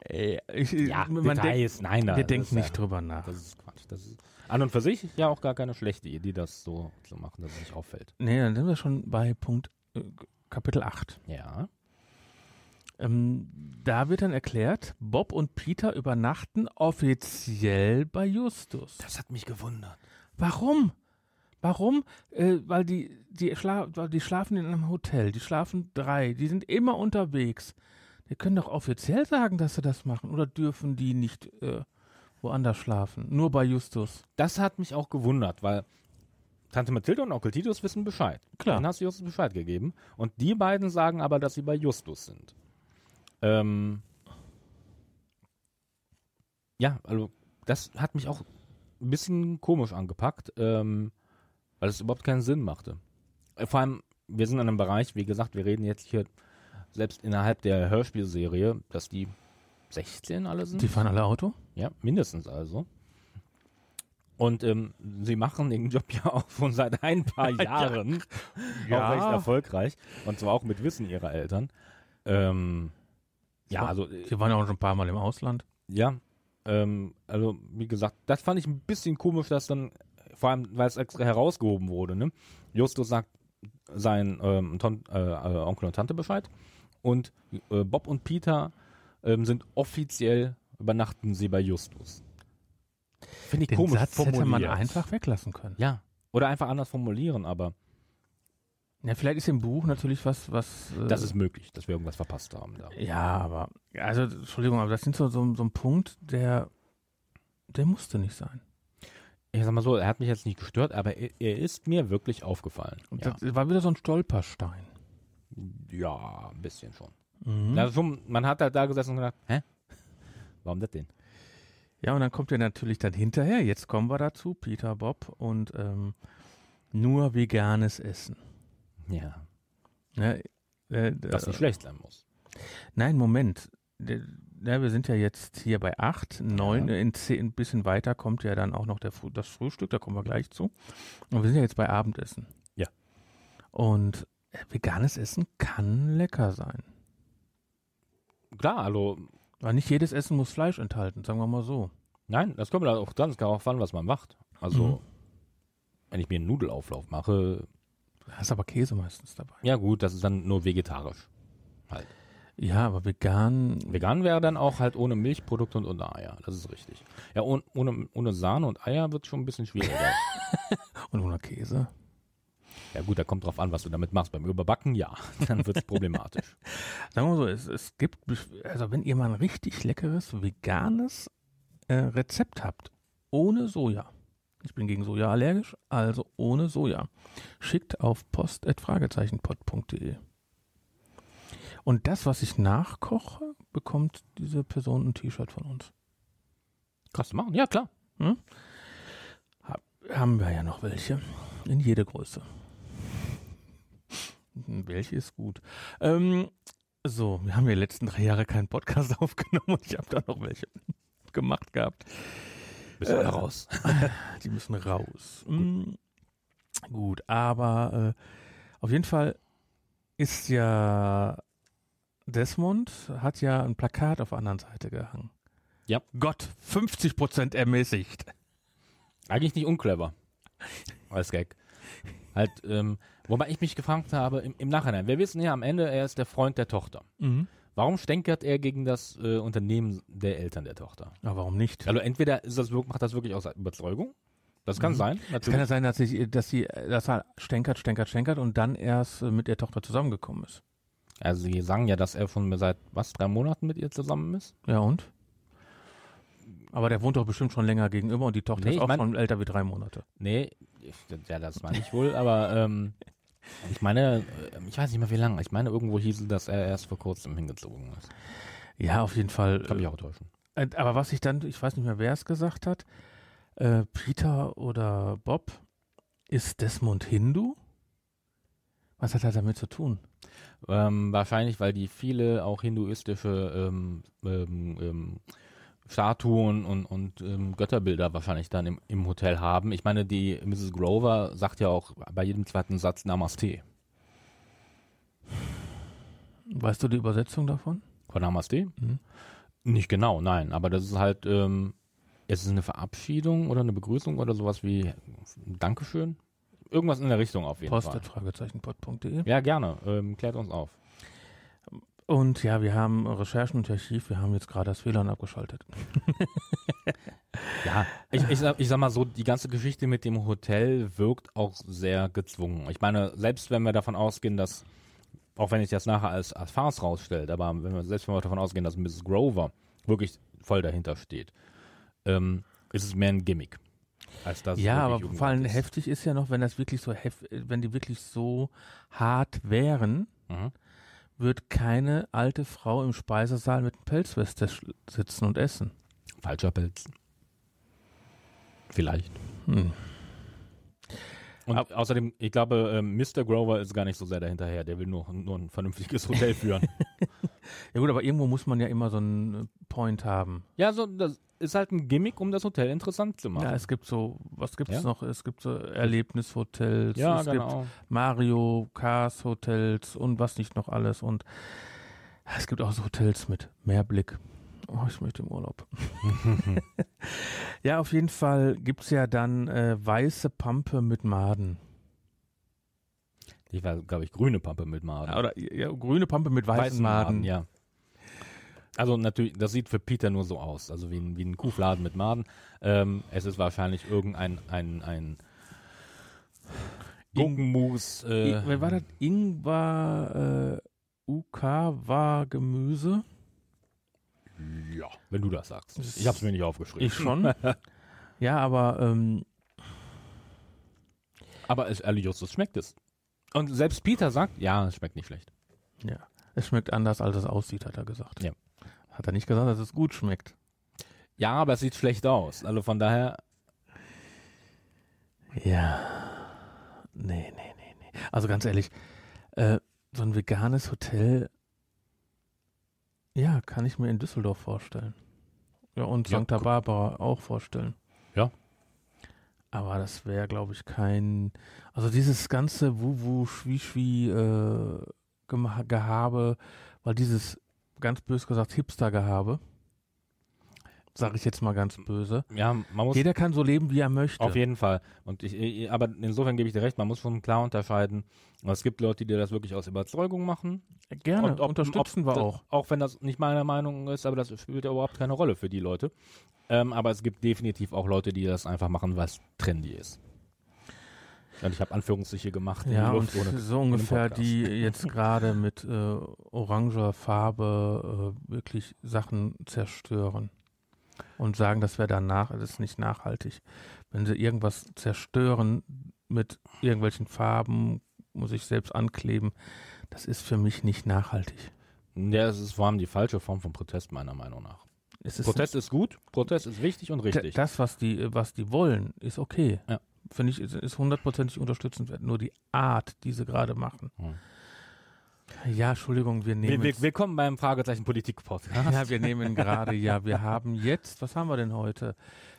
Ich, Ja, man Details, denkt, nein, wir das denken ist ja- nicht drüber nach. Das ist Quatsch. Das ist an und für sich ja auch gar keine schlechte Idee, das so zu machen, dass es nicht auffällt. Nee, dann sind wir schon bei Punkt äh, Kapitel 8. Ja. Ähm, da wird dann erklärt, Bob und Peter übernachten offiziell bei Justus. Das hat mich gewundert. Warum? Warum? Äh, weil die, die, schla die schlafen in einem Hotel. Die schlafen drei. Die sind immer unterwegs. Die können doch offiziell sagen, dass sie das machen. Oder dürfen die nicht äh, woanders schlafen? Nur bei Justus. Das hat mich auch gewundert, weil Tante Mathilde und Onkel Titus wissen Bescheid. Klar. Dann hast du Justus Bescheid gegeben. Und die beiden sagen aber, dass sie bei Justus sind. Ähm, ja, also das hat mich auch ein bisschen komisch angepackt, ähm, weil es überhaupt keinen Sinn machte. Äh, Vor allem, wir sind in einem Bereich, wie gesagt, wir reden jetzt hier selbst innerhalb der Hörspielserie, dass die 16 alle sind. Die fahren alle Auto? Ja, mindestens also. Und ähm, sie machen den Job ja auch schon seit ein paar Jahren Ja. auch recht erfolgreich. Und zwar auch mit Wissen ihrer Eltern. Ähm, ja, war- also, Die waren ja auch schon ein paar Mal im Ausland. ja, ähm, also wie gesagt, das fand ich ein bisschen komisch, dass dann, vor allem, weil es extra herausgehoben wurde, ne? Justus sagt sein ähm, Ton, äh, äh, Onkel und Tante Bescheid und äh, Bob und Peter ähm, sind offiziell, übernachten sie bei Justus. Finde ich Den komisch Satz hätte man formuliert. einfach weglassen können. Ja, oder einfach anders formulieren, aber Ja, vielleicht ist im Buch natürlich was, was. Äh, das ist möglich, dass wir irgendwas verpasst haben da. Ja, aber. Also, Entschuldigung, aber das sind so, so, so ein Punkt, der. Der musste nicht sein. Ich sag mal so, er hat mich jetzt nicht gestört, aber er, er ist mir wirklich aufgefallen. Und Ja, Das war wieder so ein Stolperstein. ja ein bisschen schon. Mhm. Also schon, man hat halt da gesessen und gedacht, hä? Warum das denn? Ja, und dann kommt er natürlich dann hinterher. Jetzt kommen wir dazu, Peter, Bob und ähm, nur veganes Essen. Ja, Ne, äh, was äh, nicht schlecht sein muss. Nein, Moment. Ja, wir sind ja jetzt hier bei 8, 9, Ja. in 10, ein bisschen weiter kommt ja dann auch noch der, das Frühstück, da kommen wir gleich zu. Und wir sind ja jetzt bei Abendessen. Ja. Und äh, veganes Essen kann lecker sein. Klar, also, Weil nicht jedes Essen muss Fleisch enthalten, sagen wir mal so. nein, das kommt halt auch ganz darauf an, was man macht. Also, Mhm. wenn ich mir einen Nudelauflauf mache, Da ist aber Käse meistens dabei. ja gut, das ist dann nur vegetarisch. Halt. Ja, aber vegan, Vegan wäre dann auch halt ohne Milchprodukte und ohne Eier, das ist richtig. Ja, ohne, ohne, ohne Sahne und Eier wird schon ein bisschen schwieriger. und ohne Käse. Ja gut, da kommt drauf an, was du damit machst. Beim Überbacken, ja, dann wird es problematisch. Sagen wir so, es, es gibt, also wenn ihr mal ein richtig leckeres veganes äh, Rezept habt, ohne Soja. Ich bin gegen Soja allergisch, also ohne Soja. Schickt auf post.fragezeichenpod.de. Und das, was ich nachkoche, bekommt diese Person ein T-Shirt von uns. Kannst du machen? Ja, klar. Haben wir ja noch welche. In jede Größe. Welche ist gut. Ähm, so, wir haben ja die letzten drei Jahre keinen Podcast aufgenommen und ich habe da noch welche gemacht gehabt. Bist du raus. Die müssen raus. Mm, gut, aber äh, auf jeden Fall ist ja Desmond hat ja ein Plakat auf der anderen Seite gehangen. Ja. Gott, 50% ermäßigt. Eigentlich nicht unclever. Als Gag. Halt, ähm, wobei ich mich gefragt habe, im, im Nachhinein, wir wissen ja am Ende, er ist der Freund der Tochter. Mhm. Warum stänkert er gegen das äh, Unternehmen der Eltern der Tochter? Aber warum nicht? Also entweder ist das, macht das wirklich aus Überzeugung. Das kann Mhm. sein, Es kann ja sein, dass, ich, dass, sie, dass er stänkert, stänkert, stänkert und dann erst äh, mit der Tochter zusammengekommen ist. Also sie sagen ja, dass er schon seit was drei Monaten mit ihr zusammen ist. Ja, und? Aber der wohnt doch bestimmt schon länger gegenüber und die Tochter Nee, ist auch mein- schon älter wie drei Monate. Nee, ja, das meine ich wohl, aber ähm, ich meine, äh, ich weiß nicht mehr wie lange. Ich meine, irgendwo hieß es, dass er erst vor kurzem hingezogen ist. Ja, auf jeden Fall. Kann mich auch täuschen. Äh, Aber was ich dann, ich weiß nicht mehr, wer es gesagt hat, äh, Peter oder Bob, ist Desmond Hindu? Was hat er damit zu tun? Ähm, wahrscheinlich, weil die viele auch hinduistische ähm, ähm, ähm, Statuen und, und ähm, Götterbilder wahrscheinlich dann im, im Hotel haben. Ich meine, die Mrs. Grover sagt ja auch bei jedem zweiten Satz Namaste. Weißt du die Übersetzung davon? Von Namaste? Mhm. Nicht genau, nein. Aber das ist halt, ähm, es ist eine Verabschiedung oder eine Begrüßung oder sowas wie Dankeschön. Irgendwas in der Richtung auf jeden Post Fall. at fragezeichenpod.de. Ja, gerne. Ähm, klärt uns auf. Und ja, wir haben Recherchen und Archiv, wir haben jetzt gerade das WLAN abgeschaltet. Ja, ich, ich, sag, ich sag mal so, die ganze Geschichte mit dem Hotel wirkt auch sehr gezwungen. Ich meine, selbst wenn wir davon ausgehen, dass, auch wenn sich das nachher als, als Farce rausstellt, aber wenn wir, selbst wenn wir davon ausgehen, dass Mrs. Grover wirklich voll dahinter steht, ähm, ist es mehr ein Gimmick. Als dass es ja, aber vor allem ist. heftig ist ja noch, wenn das wirklich so hef wenn die wirklich so hart wären, Mhm. Wird keine alte Frau im Speisesaal mit einem Pelzweste sitzen und essen. Falscher Pelz. Vielleicht. Hm. Und außerdem, ich glaube, ähm, Mr. Grover ist gar nicht so sehr dahinterher. Der will nur, nur ein vernünftiges Hotel führen. Ja gut, aber irgendwo muss man ja immer so einen äh, Point haben. ja, so, das ist halt ein Gimmick, um das Hotel interessant zu machen. Ja, es gibt so, was gibt's Ja? noch? Es gibt so Erlebnishotels, Ja, es gibt genau. Mario Cars Hotels und was nicht noch alles und es gibt auch so Hotels mit Meerblick. Oh, ich möchte im Urlaub. ja, auf jeden Fall gibt's ja dann äh, weiße Pampe mit Maden. Ich war, glaube ich, grüne Pampe mit Maden. Oder ja, grüne Pampe mit weißen, Maden. ja. Also natürlich, das sieht für Peter nur so aus, also wie ein, wie ein Kuhfladen mit Maden. Ähm, es ist wahrscheinlich irgendein ein, ein Gurkenmus. Äh, Wer war das? Ingwer äh, UK war Gemüse. Ja, wenn du das sagst. Ich habe es mir nicht aufgeschrieben. Ich schon. ja, aber ähm, Aber es, ehrlich, Justus schmeckt es. Und selbst Peter sagt, ja, es schmeckt nicht schlecht. ja, es schmeckt anders, als es aussieht, hat er gesagt. Ja. Hat er nicht gesagt, dass es gut schmeckt. Ja, aber es sieht schlecht aus. Also von daher, Ja. Nee, nee, nee, nee. Also ganz ehrlich, äh, so ein veganes Hotel, ja, kann ich mir in Düsseldorf vorstellen. Ja, und Ja, Santa Barbara auch vorstellen. Ja. Aber das wäre, glaube ich, kein. Also dieses ganze Wu-Wu, Schwi-Schwi, äh, weil dieses, ganz bös gesagt, Hipster-Gehabe, sage ich jetzt mal ganz böse. ja, man muss Jeder kann so leben, wie er möchte. Auf jeden Fall. Und ich, aber insofern gebe ich dir recht, man muss schon klar unterscheiden. Es gibt Leute, die das wirklich aus Überzeugung machen. Gerne, Und ob- unterstützen ob, wir auch. Auch wenn das nicht meine Meinung ist, aber das spielt ja überhaupt keine Rolle für die Leute. Ähm, aber es gibt definitiv auch Leute, die das einfach machen, was trendy ist. Und ich habe Anführungsstriche gemacht. Ja, und ohne- so ungefähr die jetzt gerade mit äh, oranger Farbe äh, wirklich Sachen zerstören und sagen, das wäre danach, das ist nicht nachhaltig. Wenn sie irgendwas zerstören mit irgendwelchen Farben, muss ich selbst ankleben, das ist für mich nicht nachhaltig. Ja, es ist vor allem die falsche Form von Protest, meiner Meinung nach. Ist Protest ist gut, Protest ist wichtig und richtig. Das, was die, was die wollen, ist okay. Ja. Finde ich, ist- ist hundertprozentig unterstützenswert. Nur die Art, die sie gerade machen. Hm. Ja, Entschuldigung, wir nehmen. will- Willkommen beim Fragezeichen Politik Podcast. ja, wir nehmen gerade, ja, wir haben jetzt, was haben wir denn heute?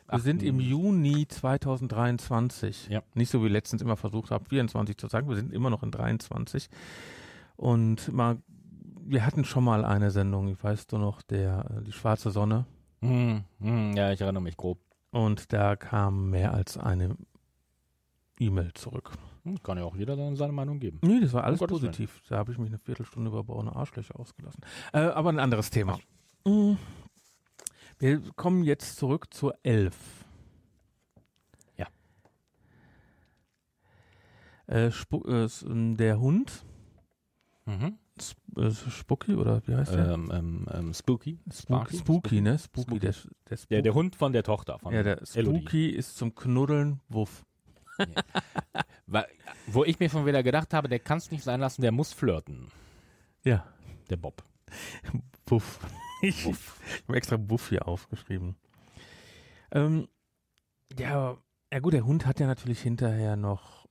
Wir Achten- sind im Juni 2023. Ja. Nicht so wie letztens immer versucht habe, 24 zu sagen. Wir sind immer noch in 23. Und mal, wir hatten schon mal eine Sendung, ich weiß du noch, der, äh, die schwarze Sonne. Hm, hm, ja, ich erinnere mich grob. Und da kam mehr als eine E-Mail zurück. Hm, Kann ja auch jeder seine Meinung geben. Nee, das war alles Willen. positiv. Da habe ich mich eine Viertelstunde über braune Arschlöcher ausgelassen. Äh, aber ein anderes Thema. Mm. Wir kommen jetzt zurück zur Elf. Ja. Äh, äh, der Hund, Mhm. Sp äh, Spucky oder wie heißt der? Ähm, ähm, ähm, Spooky. Spooky? Spooky, ne? Spooky, Spooky. Der, der, Spook Der, der Hund von der Tochter. Von ja, der Elodie. Spooky ist zum Knuddeln Wuff. Wa- Wo ich mir schon wieder gedacht habe, der kann es nicht sein lassen, der muss flirten. Ja, Der Bob. Wuff. Ich, ich habe extra Wuff hier aufgeschrieben. Ähm, ja, ja gut, der Hund hat ja natürlich hinterher noch,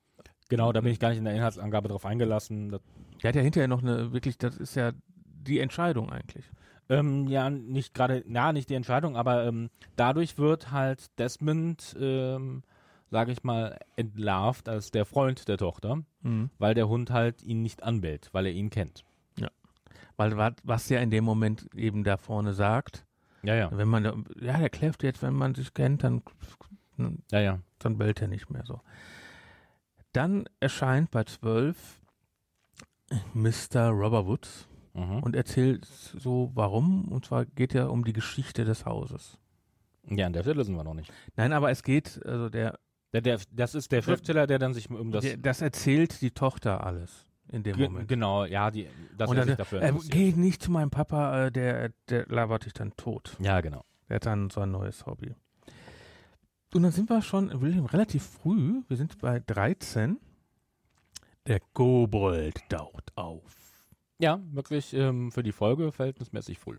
Genau, da bin ich gar nicht in der Inhaltsangabe drauf eingelassen. Das, der hat ja hinterher noch eine, wirklich, das ist ja die Entscheidung eigentlich. ähm, ja, nicht gerade, na, nicht die Entscheidung, aber ähm, dadurch wird halt Desmond, ähm, sage ich mal, entlarvt als der Freund der Tochter, weil der Hund halt ihn nicht anbellt, weil er ihn kennt. Weil wa- was ja in dem Moment eben da vorne sagt, Ja, ja. wenn man, ja, der kläfft jetzt, wenn man sich kennt, dann, Ja, ja. dann bellt er nicht mehr so. Dann erscheint bei 12 Mr. Robberwoods Mhm. und erzählt so, warum. Und zwar geht ja um die Geschichte des Hauses. Ja, an der Stelle sind wir noch nicht. Nein, aber es geht, also der, Der, der, das ist der Schriftsteller, der dann sich um das. der das erzählt die Tochter alles in dem Ge- Moment. Genau, ja, die, er dann, sich dafür äh, geh nicht zu meinem Papa, äh, der, der labert dich dann tot. Ja, genau. Der hat dann so ein neues Hobby. Und dann sind wir schon William, relativ früh, wir sind bei 13. Der Kobold taucht auf. Ja, wirklich ähm, für die Folge verhältnismäßig früh.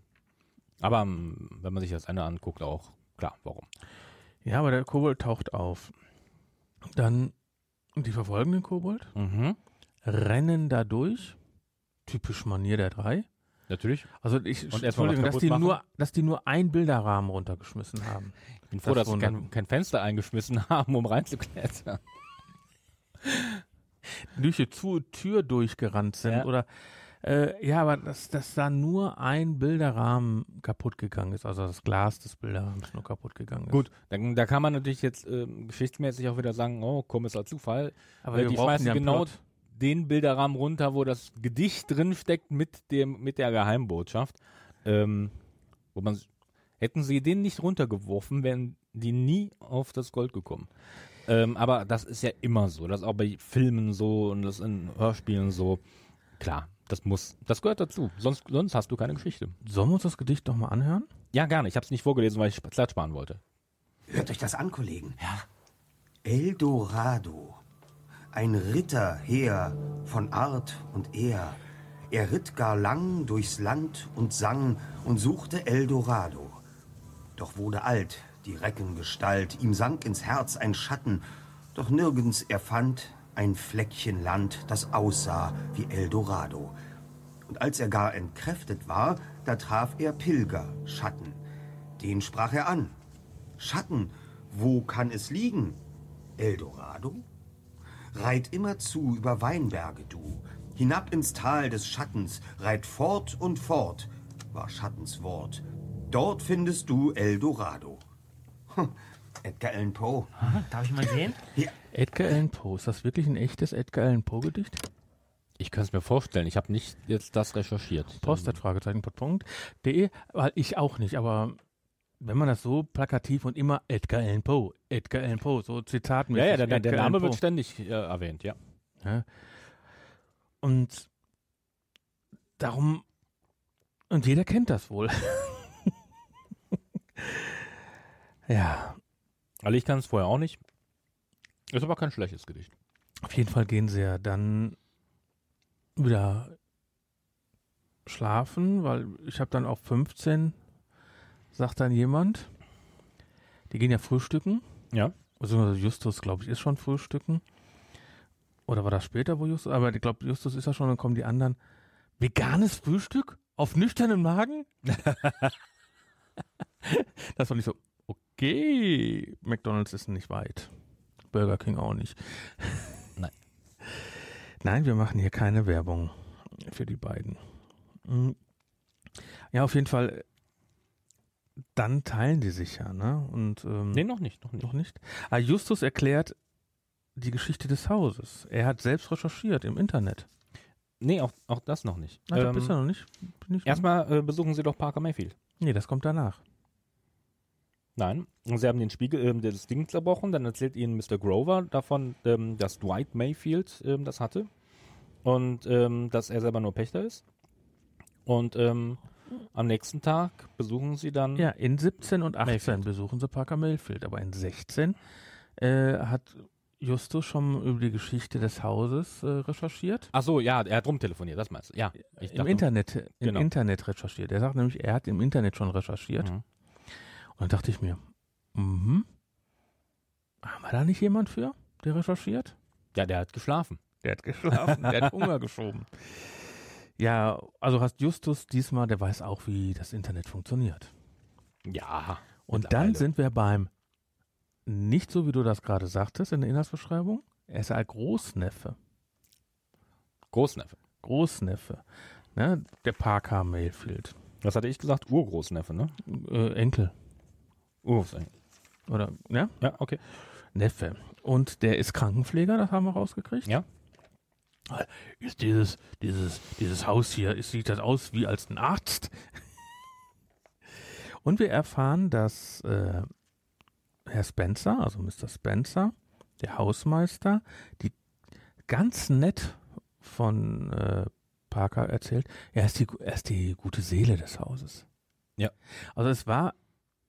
Aber ähm, wenn man sich das Ende anguckt, auch klar, warum. Ja, aber der Kobold taucht auf. Dann die verfolgen den Kobold, Mhm. rennen da durch. Typisch Manier der drei. Natürlich. Also ich Und Entschuldigung, dass die machen? nur, dass die nur einen Bilderrahmen runtergeschmissen haben. Ich bin froh, Das dass sie kein, kein Fenster eingeschmissen haben, um reinzuklettern. Durch die Zu Tür durchgerannt sind Ja. oder äh, ja, aber dass, dass da nur ein Bilderrahmen kaputt gegangen ist, also das Glas des Bilderrahmens nur kaputt gegangen ist. Gut, dann, da kann man natürlich jetzt ähm, geschichtsmäßig auch wieder sagen, oh, komischer Zufall. aber Äh, wir die schmeißen ja genau Plot. den Bilderrahmen runter, wo das Gedicht drin steckt mit dem mit der Geheimbotschaft. Ähm, wo man hätten sie den nicht runtergeworfen, wären die nie auf das Gold gekommen. Ähm, aber das ist ja immer so. Das ist auch bei Filmen so und das in Hörspielen so. Klar, das muss, das gehört dazu. Sonst, sonst hast du keine Geschichte. Sollen wir uns das Gedicht doch mal anhören? Ja, gar nicht. Ich habe es nicht vorgelesen, weil ich Zeit sparen wollte. Hört euch das an, Kollegen. Ja. Eldorado. Ein Ritterheer von Art und Ehr. Er ritt gar lang durchs Land und sang und suchte Eldorado. Doch wurde alt die Reckengestalt, ihm sank ins Herz ein Schatten, doch nirgends er fand ein Fleckchen Land, das aussah wie Eldorado. Und als er gar entkräftet war, da traf er Pilger, Schatten. Den sprach er an. Schatten, wo kann es liegen? Eldorado? Reit immerzu über Weinberge du, hinab ins Tal des Schattens, reit fort und fort, war Schattens Wort. Dort findest du Eldorado. Hm, Edgar Allan Poe. Darf ich mal sehen? Edgar Allan Poe, ist das wirklich ein echtes Edgar Allan Poe Gedicht? Ich kann es mir vorstellen. Ich habe nicht jetzt das recherchiert. Post at Fragezeichen.de, weil ich auch nicht, aber wenn man das so plakativ und immer Edgar Allan Poe, Edgar Allan Poe, so Zitatmäßig. Ja, ja, der, der Edgar Name wird ständig äh, erwähnt, ja. Ja. Und darum, und jeder kennt das wohl. ja, Also ich kann es vorher auch nicht. Ist aber kein schlechtes Gedicht. auf jeden Fall gehen sie ja dann wieder schlafen, weil ich habe dann auch 15, sagt dann jemand, die gehen ja frühstücken. Ja. Also Justus, glaube ich, ist schon frühstücken. Oder war das später, wo Justus? Aber ich glaube, Justus ist ja schon, dann kommen die anderen. Veganes Frühstück? Auf nüchternen Magen? das fand ich so, okay. McDonalds ist nicht weit. Burger King auch nicht. Nein. Nein, wir machen hier keine Werbung für die beiden. Mm. Ja, auf jeden Fall. Dann teilen die sich ja, ne? Und ähm, Nee, noch nicht, noch nicht. noch nicht. Ah, Justus erklärt die Geschichte des Hauses. Er hat selbst recherchiert im Internet. Nee, auch, auch das noch nicht. Das Ähm, bist du noch nicht. Bin ich Erstmal äh, besuchen Sie doch Parker Mayfield. Nee, das kommt danach. Nein, Sie haben den Spiegel, ähm, das Ding zerbrochen, dann erzählt Ihnen Mr. Grover davon, ähm, dass Dwight Mayfield ähm, das hatte und ähm, dass er selber nur Pächter ist. Und ähm, am nächsten Tag besuchen Sie dann Ja, in 17 und 18 Mayfield. besuchen sie Parker Mayfield, aber in 16 äh, hat Justus schon über die Geschichte des Hauses äh, recherchiert. Ach so, ja, er hat rumtelefoniert, das meinst du. Ja, ich Im dachte- Internet, im Genau. Internet recherchiert. Er sagt nämlich, er hat im Internet schon recherchiert. Mhm. Und dann dachte ich mir, mhm, haben wir da nicht jemand für, der recherchiert? Ja, der hat geschlafen. Der hat geschlafen, der hat Hunger geschoben. Ja, also hast Justus diesmal, der weiß auch, wie das Internet funktioniert. Ja. Und dann sind wir beim, nicht so wie du das gerade sagtest in der Inhaltsbeschreibung, er ist ein Großneffe. Großneffe. Großneffe. Ne? Der Parker Mayfield. Was hatte ich gesagt? Urgroßneffe, ne? Äh, Enkel. Urgroßenkel. Oder, ja? Ja, okay. Neffe. Und der ist Krankenpfleger, das haben wir rausgekriegt. Ja. Ist dieses, dieses, dieses Haus hier, ist, sieht das aus wie als ein Arzt? Und wir erfahren, dass äh, Herr Spencer, also Mr. Spencer, der Hausmeister, die ganz nett von äh, Parker erzählt, er ist, die, er ist die gute Seele des Hauses. Ja. Also es war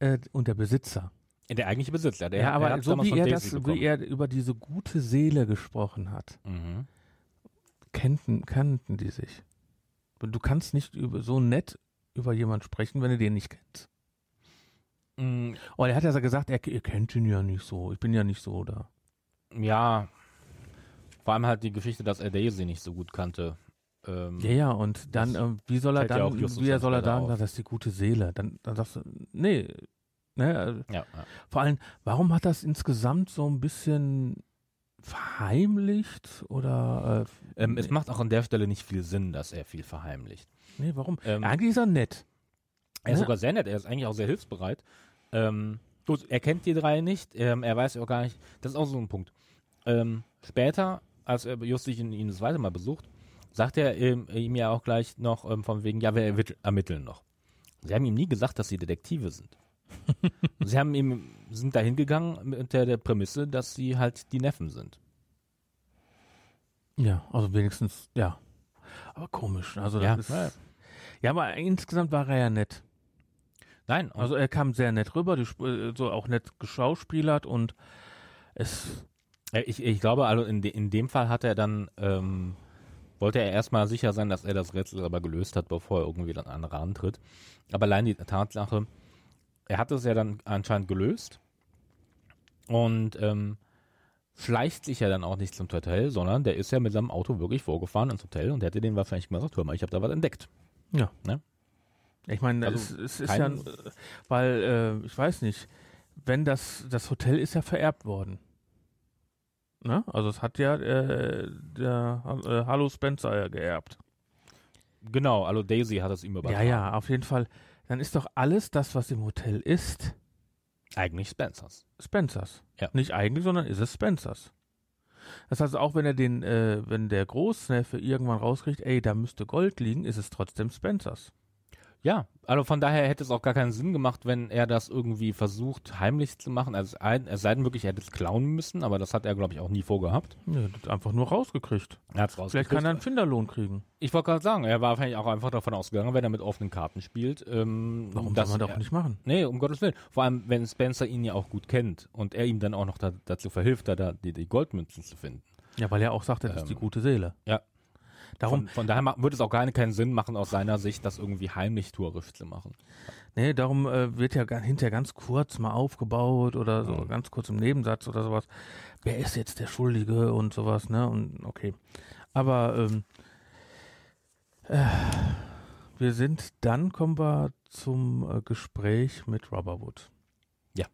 äh, und der Besitzer. Der eigentliche Besitzer. Der, ja, der aber hat's so wie er, das, bekommen. wie er über diese gute Seele gesprochen hat, Mhm. kannten, kannten die sich. Du kannst nicht über, so nett über jemanden sprechen, wenn du den nicht kennst. Mm, Oh, er hat ja gesagt, er, ihr kennt ihn ja nicht so. Ich bin ja nicht so da. Ja. Vor allem halt die Geschichte, dass er Daisy nicht so gut kannte. Ähm, Ja, ja, und dann, ähm, wie soll er ja dann, Justus wie soll er sagen, auf. das ist die gute Seele? Dann, dann sagst du, nee. Ne, äh, ja, ja. vor allem, warum hat das insgesamt so ein bisschen verheimlicht oder äh, Ähm, es macht auch an der Stelle nicht viel Sinn, dass er viel verheimlicht. nee, warum? Ähm, Eigentlich ist er nett. Er ist Ja. sogar sehr nett, er ist eigentlich auch sehr hilfsbereit. Ähm, gut, er kennt die drei nicht, ähm, er weiß auch gar nicht, das ist auch so ein Punkt. Ähm, später, als er Justus ihn, ihn das zweite Mal besucht, sagt er ähm, ihm ja auch gleich noch ähm, von wegen, ja, wir ermitt- ermitteln noch. Sie haben ihm nie gesagt, dass sie Detektive sind. sie haben ihm, sind da hingegangen mit der, der Prämisse, dass sie halt die Neffen sind. Ja, also wenigstens, ja. Aber komisch. Also das Ja, ist, ja. ja, aber insgesamt war er ja nett. Nein, Also er kam sehr nett rüber, die, äh, so auch nett geschauspielert und es, Äh, Ich, ich glaube, also in, de, in dem Fall hat er dann, ähm, wollte er erstmal sicher sein, dass er das Rätsel aber gelöst hat, bevor er irgendwie dann an den Rand tritt. Aber allein die Tatsache, er hat es ja dann anscheinend gelöst und ähm, schleicht sich ja dann auch nicht zum Hotel, sondern der ist ja mit seinem Auto wirklich vorgefahren ins Hotel und der hätte den wahrscheinlich gesagt, hör mal, ich habe da was entdeckt. ja. Ne? Ich meine, Also es, es ist ja, äh, weil, äh, ich weiß nicht, wenn das, das Hotel ist ja vererbt worden. Ne? Also es hat ja äh, der äh, Hallo Spencer ja geerbt. Genau, also Daisy hat es ihm Ja, übertragen. ja, auf jeden Fall. Dann ist doch alles das, was im Hotel ist, Eigentlich Spencers. Spencers. Ja. Nicht eigentlich, sondern ist es Spencers. Das heißt, auch wenn er den, äh, wenn der Großneffe irgendwann rauskriegt, ey, da müsste Gold liegen, ist es trotzdem Spencers. Ja, also von daher hätte es auch gar keinen Sinn gemacht, wenn er das irgendwie versucht, heimlich zu machen. Also es sei denn wirklich, er hätte es klauen müssen, aber das hat er, glaube ich, auch nie vorgehabt. Ja, das hat einfach nur rausgekriegt. Er hat's Vielleicht kann er einen Finderlohn kriegen. Ich wollte gerade sagen, er war wahrscheinlich auch einfach davon ausgegangen, wenn er mit offenen Karten spielt. Ähm, Warum soll man er, doch nicht machen? Nee, um Gottes Willen. Vor allem, wenn Spencer ihn ja auch gut kennt und er ihm dann auch noch da, dazu verhilft, da, da die, die Goldmünzen zu finden. Ja, weil er auch sagt, das ist Ähm, die gute Seele. Ja. Darum, Von, von daher würde es auch gar keinen Sinn machen, aus seiner Sicht, das irgendwie heimlich tourisch zu machen. nee, darum äh, wird ja hinterher ganz kurz mal aufgebaut oder so, Mhm. ganz kurz im Nebensatz oder sowas. Wer ist jetzt der Schuldige und sowas, ne? Und okay. Aber ähm, äh, wir sind, dann kommen wir zum äh, Gespräch mit Robberwood. Ja.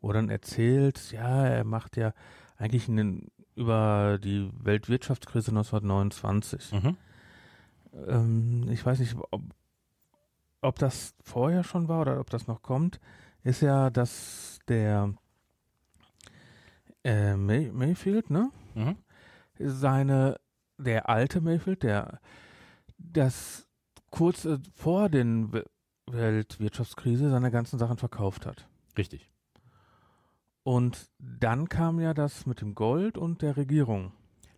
Wo dann erzählt, ja, er macht ja eigentlich einen, über die Weltwirtschaftskrise 1929. Mhm. ähm, ich weiß nicht, ob, ob das vorher schon war oder ob das noch kommt, ist ja, dass der äh, May Mayfield, ne? Mhm. Seine, der alte Mayfield, der das kurz äh, vor den We- Weltwirtschaftskrise seine ganzen Sachen verkauft hat. Richtig. Und dann kam ja das mit dem Gold und der Regierung.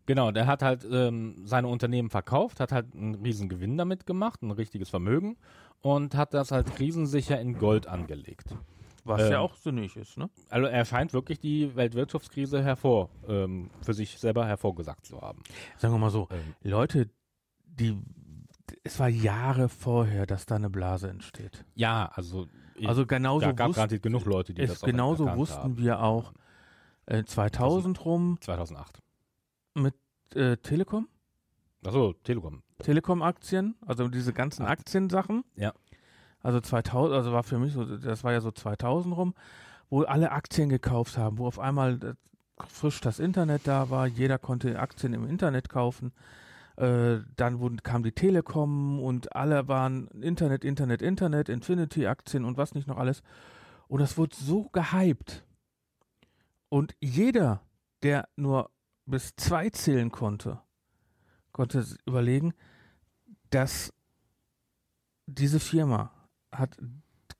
Genau, der hat halt ähm, seine Unternehmen verkauft, hat halt einen riesen Gewinn damit gemacht, ein richtiges Vermögen und hat das halt krisensicher in Gold angelegt. Was Ähm, ja auch sinnig ist, ne? Also er scheint wirklich die Weltwirtschaftskrise hervor, ähm, für sich selber hervorgesagt zu haben. Sagen wir mal so, Ähm, Leute, die es war Jahre vorher, dass da eine Blase entsteht. ja, also Also genauso da gab wussten, garantiert genug Leute, die es das auch genauso wussten haben. wir auch äh, 2000 rum 2008. mit äh, Telekom, Achso, Telekom. Telekom-Aktien, also diese ganzen Akt- Aktiensachen. Ja. Also 2000, also war für mich so, das war ja so 2000 rum, wo alle Aktien gekauft haben, wo auf einmal äh, frisch das Internet da war, jeder konnte Aktien im Internet kaufen. Äh, dann wurden, kam die Telekom und alle waren Internet, Internet, Internet, Infinity-Aktien und was nicht noch alles. Und das wurde so gehypt. Und jeder, der nur bis zwei zählen konnte, konnte überlegen, dass diese Firma hat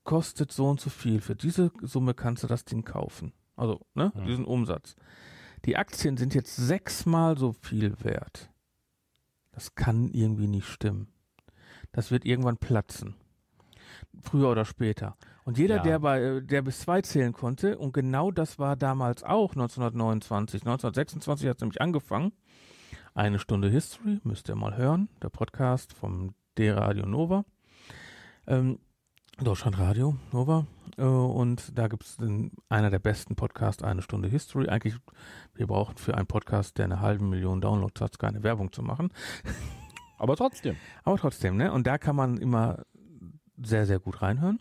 kostet so und so viel. Für diese Summe kannst du das Ding kaufen. Also, ne, Hm. diesen Umsatz. Die Aktien sind jetzt sechsmal so viel wert. Das kann irgendwie nicht stimmen. Das wird irgendwann platzen. Früher oder später. Und jeder, Ja. der bei, äh, der bis zwei zählen konnte, und genau das war damals auch 1929, 1926 hat es nämlich angefangen. Eine Stunde History, müsst ihr mal hören, der Podcast vom D-Radio Nova. Ähm, Deutschlandradio Nova. Äh, und da gibt es einer der besten Podcasts, eine Stunde History. Eigentlich, wir brauchen für einen Podcast, der eine halbe Million Downloads hat, keine Werbung zu machen. Aber trotzdem. Aber trotzdem, ne? Und da kann man immer sehr, sehr gut reinhören.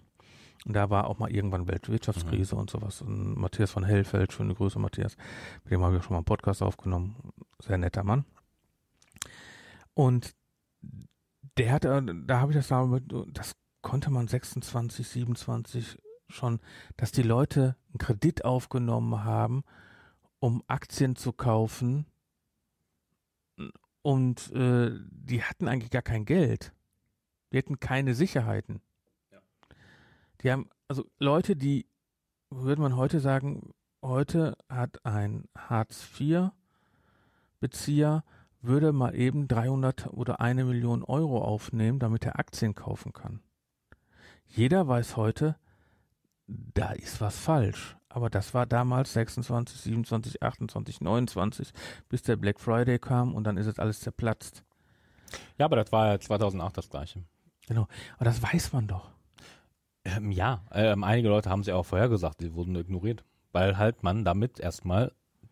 Und da war auch mal irgendwann Weltwirtschaftskrise und sowas. Und Matthias von Hellfeld, schöne Grüße, Matthias. Mit dem habe ich schon mal einen Podcast aufgenommen. Sehr netter Mann. Und der hat, äh, da habe ich das damit, das konnte man 26, 27 schon, dass die Leute einen Kredit aufgenommen haben, um Aktien zu kaufen. Und äh, die hatten eigentlich gar kein Geld. Die hatten keine Sicherheiten. Die haben, also Leute, die, würde man heute sagen, heute hat ein Hartz-IV-Bezieher, würde mal eben 300 oder eine Million Euro aufnehmen, damit er Aktien kaufen kann. Jeder weiß heute, da ist was falsch. Aber das war damals 26, 27, 28, 29, bis der Black Friday kam und dann ist es alles zerplatzt. Ja, aber das war ja 2008 das gleiche. Aber das weiß man doch. Ähm, ja, ähm, einige Leute haben sie auch vorher gesagt, die wurden ignoriert, weil halt man damit erstmal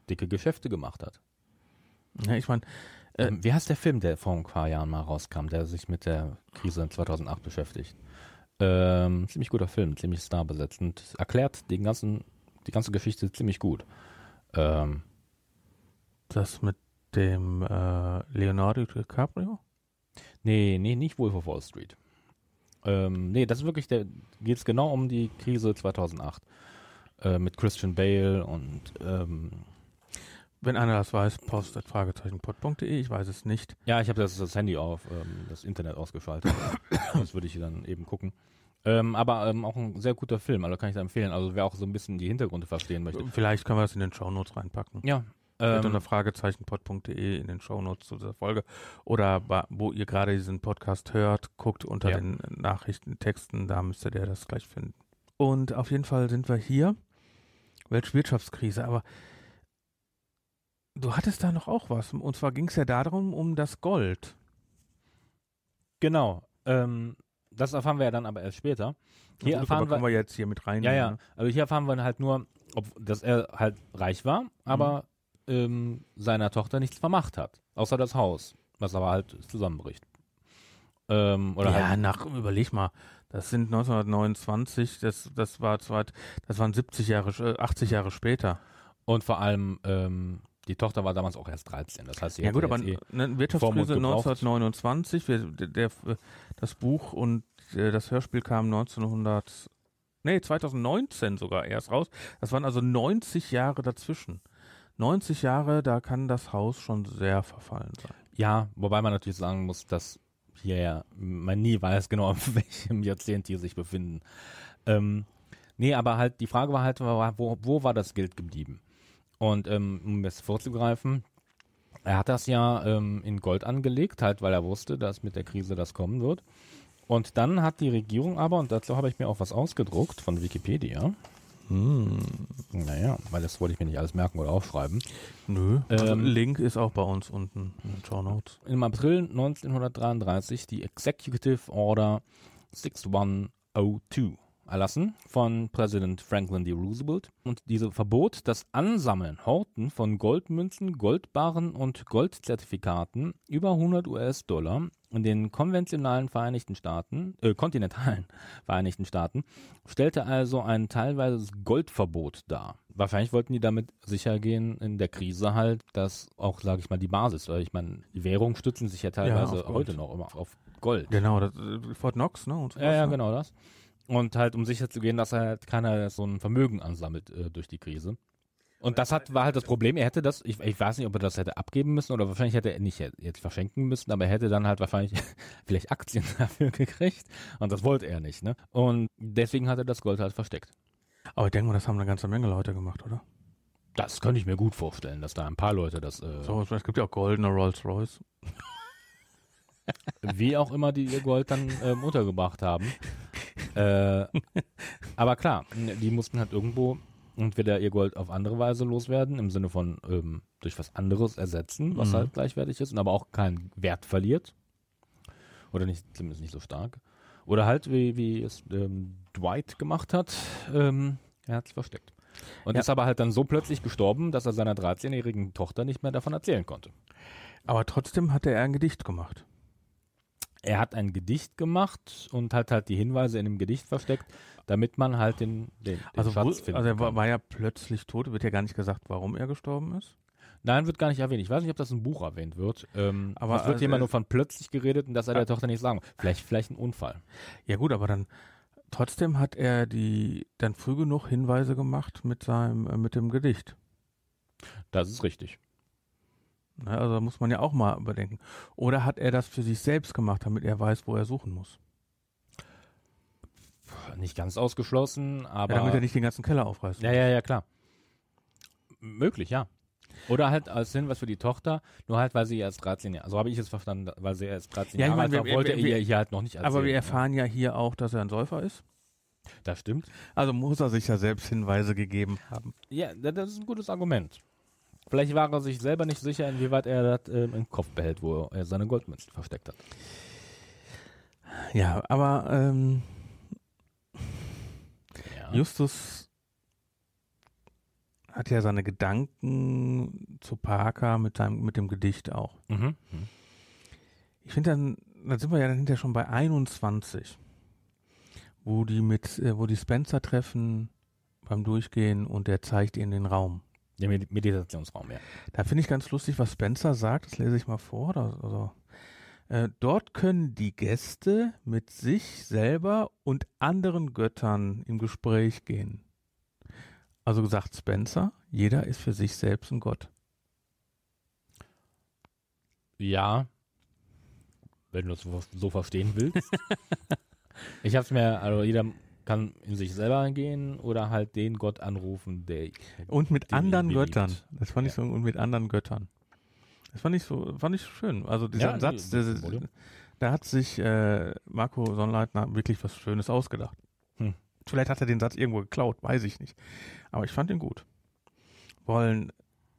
dicke Geschäfte gemacht hat. Ja, ich meine, Äh, ähm, wie heißt der Film, der vor ein paar Jahren mal rauskam, der sich mit der Krise in 2008 beschäftigt? Ähm, ziemlich guter Film, ziemlich starbesetzt und erklärt den ganzen, die ganze Geschichte ziemlich gut. Ähm, das mit dem äh, Leonardo DiCaprio? nee, nee, nicht Wolf of Wall Street. Ähm, nee, das ist wirklich der, geht es genau um die Krise 2008 äh, mit Christian Bale und ähm, Wenn einer das weiß, postet fragezeichenpod.de, ich weiß es nicht. Ja, ich habe das, das Handy auf, ähm, das Internet ausgeschaltet. das würde ich dann eben gucken. Ähm, aber ähm, auch ein sehr guter Film, also kann ich da empfehlen. Also wer auch so ein bisschen die Hintergründe verstehen möchte. Vielleicht können wir das in den Shownotes reinpacken. Ja. Ähm, unter fragezeichenpod.de in den Shownotes zu dieser Folge. Oder wo ihr gerade diesen Podcast hört, guckt unter Ja. den Nachrichten, Texten, da müsstet ihr das gleich finden. Und auf jeden Fall sind wir hier. Weltwirtschaftskrise, aber du hattest da noch auch was. Und zwar ging es ja darum, um das Gold. genau. Ähm, das erfahren wir ja dann aber erst später. Hier Gut, erfahren wir, wir jetzt hier mit rein. ja, ja. Also hier erfahren wir halt nur, ob, dass er halt reich war, aber Mhm. ähm, seiner Tochter nichts vermacht hat. Außer das Haus, was aber halt zusammenbricht. Ähm, oder ja, halt, nach, überleg mal, das sind 1929, das, das war zwar, das waren 70 Jahre, äh, 80 Jahre später. und vor allem, ähm, die Tochter war damals auch erst 13. Das heißt, sie Ja gut, aber eh, eine Wirtschaftskrise Vormund gebraucht. 1929, wir, der, der, das Buch und äh, das Hörspiel kam 1900, nee, 2019 sogar erst raus. Das waren also 90 Jahre dazwischen. 90 Jahre, da kann das Haus schon sehr verfallen sein. Ja, wobei man natürlich sagen muss, dass hier ja man nie weiß genau, in welchem Jahrzehnt die sich befinden. Ähm, nee, aber halt die Frage war halt, wo, wo war das Geld geblieben? Und ähm, um jetzt vorzugreifen, er hat das ja ähm, in Gold angelegt, halt weil er wusste, dass mit der Krise das kommen wird. Und dann hat die Regierung aber, und dazu habe ich mir auch was ausgedruckt von Wikipedia. Hm. Naja, weil das wollte ich mir nicht alles merken oder aufschreiben. Nö. Ähm, Link ist auch bei uns unten in den Show Notes. Im April 1933 die Executive Order 6102 erlassen von Präsident Franklin D. Roosevelt. Und diese verbot das Ansammeln, Horten von Goldmünzen, Goldbarren und Goldzertifikaten über 100 US-Dollar in den konventionalen Vereinigten Staaten, äh, kontinentalen Vereinigten Staaten, stellte also ein teilweises Goldverbot dar. Wahrscheinlich wollten die damit sicher gehen in der Krise halt, dass auch, sage ich mal, die Basis, weil ich meine, die Währungen stützen sich ja teilweise Gold. heute noch immer auf Gold. Genau, das, äh, Fort Knox, ne? Und sowas, Ja, ja, ne? genau das. Und halt, um sicher zu gehen, dass halt keiner so ein Vermögen ansammelt äh, durch die Krise. Und das hat, war halt das Problem. Er hätte das, ich, ich weiß nicht, ob er das hätte abgeben müssen oder wahrscheinlich hätte er nicht jetzt verschenken müssen, aber er hätte dann halt wahrscheinlich vielleicht Aktien dafür gekriegt. Und das wollte er nicht, ne? Und deswegen hat er das Gold halt versteckt. Aber ich denke mal, das haben eine ganze Menge Leute gemacht, oder? Das könnte ich mir gut vorstellen, dass da ein paar Leute das, äh, So, es gibt ja auch goldene Rolls Royce. wie auch immer die ihr Gold dann ähm, untergebracht haben. Äh, aber klar, die mussten halt irgendwo entweder ihr Gold auf andere Weise loswerden, im Sinne von ähm, durch was anderes ersetzen, was Mhm. halt gleichwertig ist und aber auch keinen Wert verliert. Oder nicht, zumindest nicht so stark. Oder halt, wie, wie es ähm, Dwight gemacht hat, ähm, er hat es versteckt. Und Ja. ist aber halt dann so plötzlich gestorben, dass er seiner 13-jährigen Tochter nicht mehr davon erzählen konnte. Aber trotzdem hatte er ein Gedicht gemacht. Er hat ein Gedicht gemacht und hat halt die Hinweise in dem Gedicht versteckt, damit man halt den, den, den Also, Schatz wo, finden also er war, war ja plötzlich tot. Wird ja gar nicht gesagt, warum er gestorben ist. Nein, wird gar nicht erwähnt. Ich weiß nicht, ob das im Buch erwähnt wird. Ähm, Aber, es wird äh, hier immer äh, nur von plötzlich geredet und dass er der Tochter nicht sagen. Vielleicht, vielleicht ein Unfall. Ja gut, aber dann trotzdem hat er die dann früh genug Hinweise gemacht mit seinem äh, mit dem Gedicht. Das ist richtig. Ne, also da muss man ja auch mal überdenken. Oder hat er das für sich selbst gemacht, damit er weiß, wo er suchen muss? Nicht ganz ausgeschlossen, aber. ja, damit er nicht den ganzen Keller aufreißt. Ja, ja, ja, klar. M- Möglich, ja. Oder halt als Hinweis für die Tochter, nur halt, weil sie erst 13 Jahre, so habe ich es verstanden, weil sie erst 13 Ja, ich Jahre alt war, wollte wir- er ihr hier halt noch nicht erzählen. aber wir erfahren ja hier auch, dass er ein Säufer ist. Das stimmt. Also muss er sich ja selbst Hinweise gegeben haben. Ja, da- das ist ein gutes Argument. Vielleicht war er sich selber nicht sicher, inwieweit er das ähm, im Kopf behält, wo er seine Goldmünzen versteckt hat. Ja, aber ähm, Ja. Justus hat ja seine Gedanken zu Parker mit, seinem, mit dem Gedicht auch. Mhm. Mhm. Ich finde dann, dann sind wir ja dann hinterher schon bei 21, wo die mit, äh, wo die Spencer treffen beim Durchgehen und der zeigt ihnen den Raum. Der Med Meditationsraum, ja. Da finde ich ganz lustig, was Spencer sagt, das lese ich mal vor. Also, äh, dort können die Gäste mit sich selber und anderen Göttern im Gespräch gehen. Also sagt Spencer, jeder ist für sich selbst ein Gott. Ja, wenn du es so, so verstehen willst. ich habe es mir, also jeder kann in sich selber gehen oder halt den Gott anrufen, der Und mit anderen. Göttern. Das fand ich so, und mit anderen Göttern. Das fand ich so, fand ich schön. Also dieser Ja, Satz, der, da hat sich äh, Marco Sonnleitner wirklich was Schönes ausgedacht. Hm. Vielleicht hat er den Satz irgendwo geklaut, weiß ich nicht. Aber ich fand ihn gut. Wollen,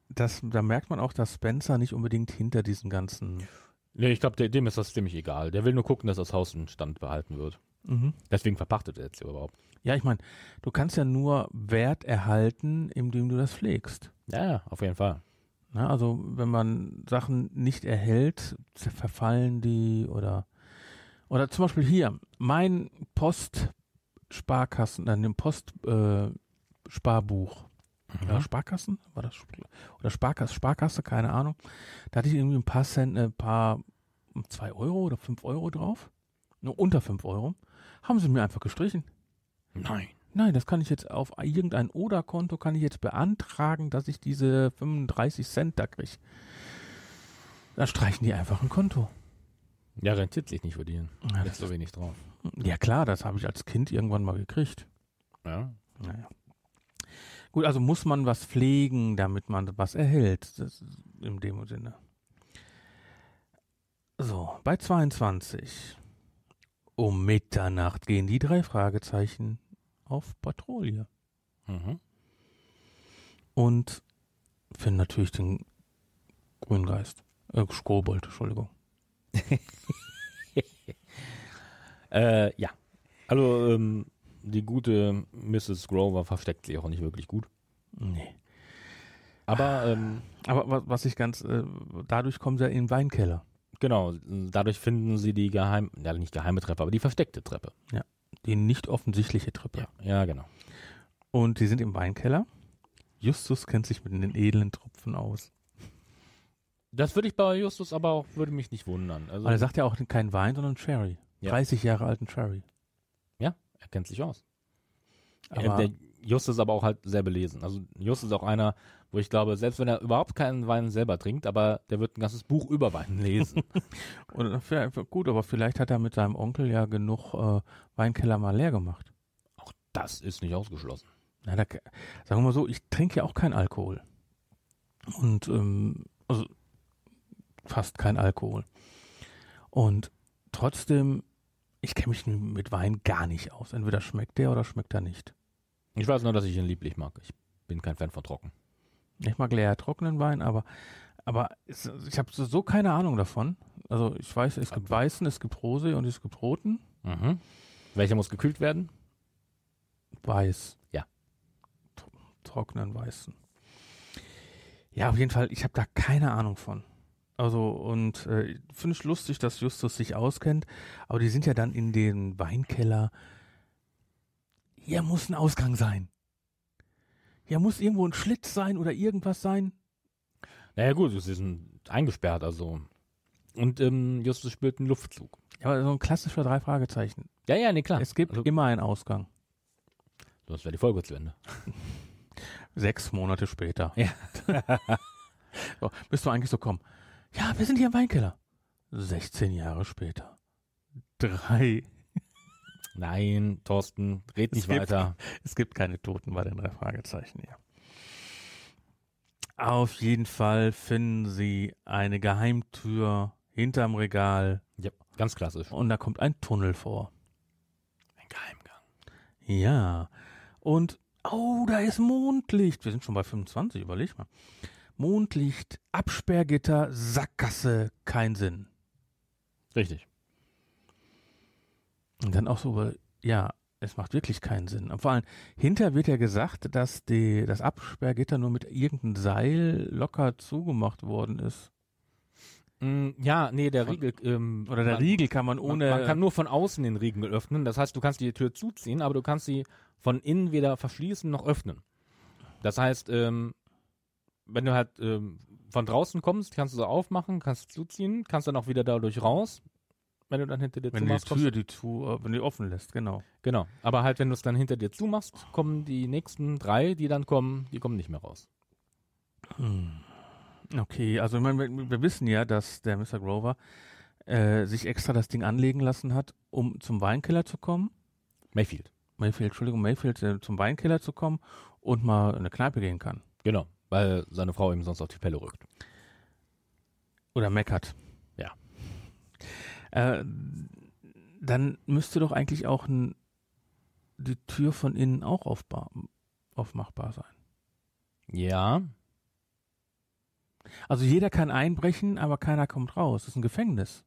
das, da merkt man auch, dass Spencer nicht unbedingt hinter diesen ganzen. Nee, ich glaube, dem ist das ziemlich egal. Der will nur gucken, dass das Haus im Stand behalten wird. Mhm. Deswegen verpachtet er jetzt überhaupt. Ja, ich meine, du kannst ja nur Wert erhalten, indem du das pflegst. Ja, ja, auf jeden Fall. Ne, also wenn man Sachen nicht erhält, verfallen die oder oder zum Beispiel hier mein Postsparkassen, nein, dem Post äh, Sparbuch. Ja, Sparkassen war das oder Sparkasse, Sparkasse, keine Ahnung. Da hatte ich irgendwie ein paar Cent, ein paar zwei Euro oder fünf Euro drauf, nur unter fünf Euro, haben sie mir einfach gestrichen. Nein. Nein, das kann ich jetzt auf irgendein Oder-Konto kann ich jetzt beantragen, dass ich diese 35 Cent da kriege. Da streichen die einfach ein Konto. Ja, rentiert sich nicht für die. Ja, Ja, das so wenig drauf. Ja klar, das habe ich als Kind irgendwann mal gekriegt. Ja. Naja. Gut, also muss man was pflegen, damit man was erhält. Das ist in dem Sinne. So, bei 22. Um Mitternacht gehen die drei Fragezeichen auf Patrouille Mhm. und finden natürlich den Grüngeist. Äh, Kobold, Entschuldigung. Äh, ja. Also, ähm, die gute Mrs. Grover versteckt sich auch nicht wirklich gut. Nee. Aber, ähm, Aber wa- was ich ganz, äh, dadurch kommen sie ja in den Weinkeller. Genau, dadurch finden sie die geheim, ja, nicht geheime Treppe, aber die versteckte Treppe. Die nicht offensichtliche Treppe. Ja, genau. Und die sind im Weinkeller. Justus kennt sich mit den edlen Tropfen aus. Das würde ich bei Justus aber auch, würde mich nicht wundern. Also, Aber er sagt ja auch kein Wein, sondern Sherry. Ja. 30 Jahre alten Sherry. ja, er kennt sich aus. Aber- der Justus ist aber auch halt sehr belesen. Also Justus ist auch einer, wo ich glaube, selbst wenn er überhaupt keinen Wein selber trinkt, aber der wird ein ganzes Buch über Wein lesen. Und gut, aber vielleicht hat er mit seinem Onkel ja genug äh, Weinkeller mal leer gemacht. auch das ist nicht ausgeschlossen. Na, da, sagen wir mal so, ich trinke ja auch keinen Alkohol. Und ähm, also fast kein Alkohol. Und trotzdem, ich kenne mich mit Wein gar nicht aus. Entweder schmeckt der oder schmeckt er nicht. Ich weiß nur, dass ich ihn lieblich mag. Ich bin kein Fan von trocken. Ich mag leer trockenen Wein, aber, aber es, ich habe so, so keine Ahnung davon. Also ich weiß, es gibt weißen, es gibt rosé und es gibt roten. Mhm. Welcher muss gekühlt werden? Weiß. Ja. Tro- Trockenen weißen. Ja, auf jeden Fall, ich habe da keine Ahnung von. Also, und äh, finde ich lustig, dass Justus sich auskennt, aber die sind ja dann in den Weinkeller. Hier muss ein Ausgang sein. Hier muss irgendwo ein Schlitz sein oder irgendwas sein. Naja gut, sie sind eingesperrt, also. Und ähm, Justus spürt einen Luftzug. Ja, aber so ein klassischer drei Fragezeichen. Ja, ja, nee, klar. Es gibt also, immer einen Ausgang. Das wäre die Folge zu Ende. Sechs Monate später. Ja. so, bist du eigentlich so komm? Ja, wir sind hier im Weinkeller. 16 Jahre später. Drei. Nein, Thorsten, red nicht Es gibt- weiter. Es gibt keine Toten bei den drei Fragezeichen hier. Auf jeden Fall finden sie eine Geheimtür hinterm Regal Ja, ganz klassisch. und da kommt ein Tunnel vor. Ein Geheimgang. Ja. Und, oh, da ist Mondlicht. Wir sind schon bei 25, überleg mal. Mondlicht, Absperrgitter, Sackgasse, kein Sinn. Richtig. Und dann auch so, weil, ja, es macht wirklich keinen Sinn. Und vor allem, hinter wird ja gesagt, dass die, das Absperrgitter nur mit irgendeinem Seil locker zugemacht worden ist. Mm, ja, nee, der Von- Riegel. Ähm, Oder der man, Riegel kann man ohne. Man, man kann nur von außen den Riegel öffnen. Das heißt, du kannst die Tür zuziehen, aber du kannst sie von innen weder verschließen noch öffnen. Das heißt, ähm, wenn du halt ähm, von draußen kommst, kannst du sie aufmachen, kannst zuziehen, kannst dann auch wieder dadurch raus. Wenn du dann hinter dir wenn die zumachst, kommst Tür die zu, äh, wenn die offen lässt, genau. Genau. Aber halt, wenn du es dann hinter dir zumachst, kommen die nächsten drei, die dann kommen, die kommen nicht mehr raus. Hm. Okay, also ich meine, wir, wir wissen ja, dass der Mr. Grover äh, sich extra das Ding anlegen lassen hat, um zum Weinkeller zu kommen. Mayfield. Mayfield, Entschuldigung, Mayfield äh, zum Weinkeller zu kommen und mal in eine Kneipe gehen kann. Genau. Weil seine Frau ihm sonst auf die Pelle rückt. Oder meckert. Äh, dann müsste doch eigentlich auch ein, die Tür von innen auch aufbar, aufmachbar sein. Ja. Also jeder kann einbrechen, aber keiner kommt raus. Das ist ein Gefängnis.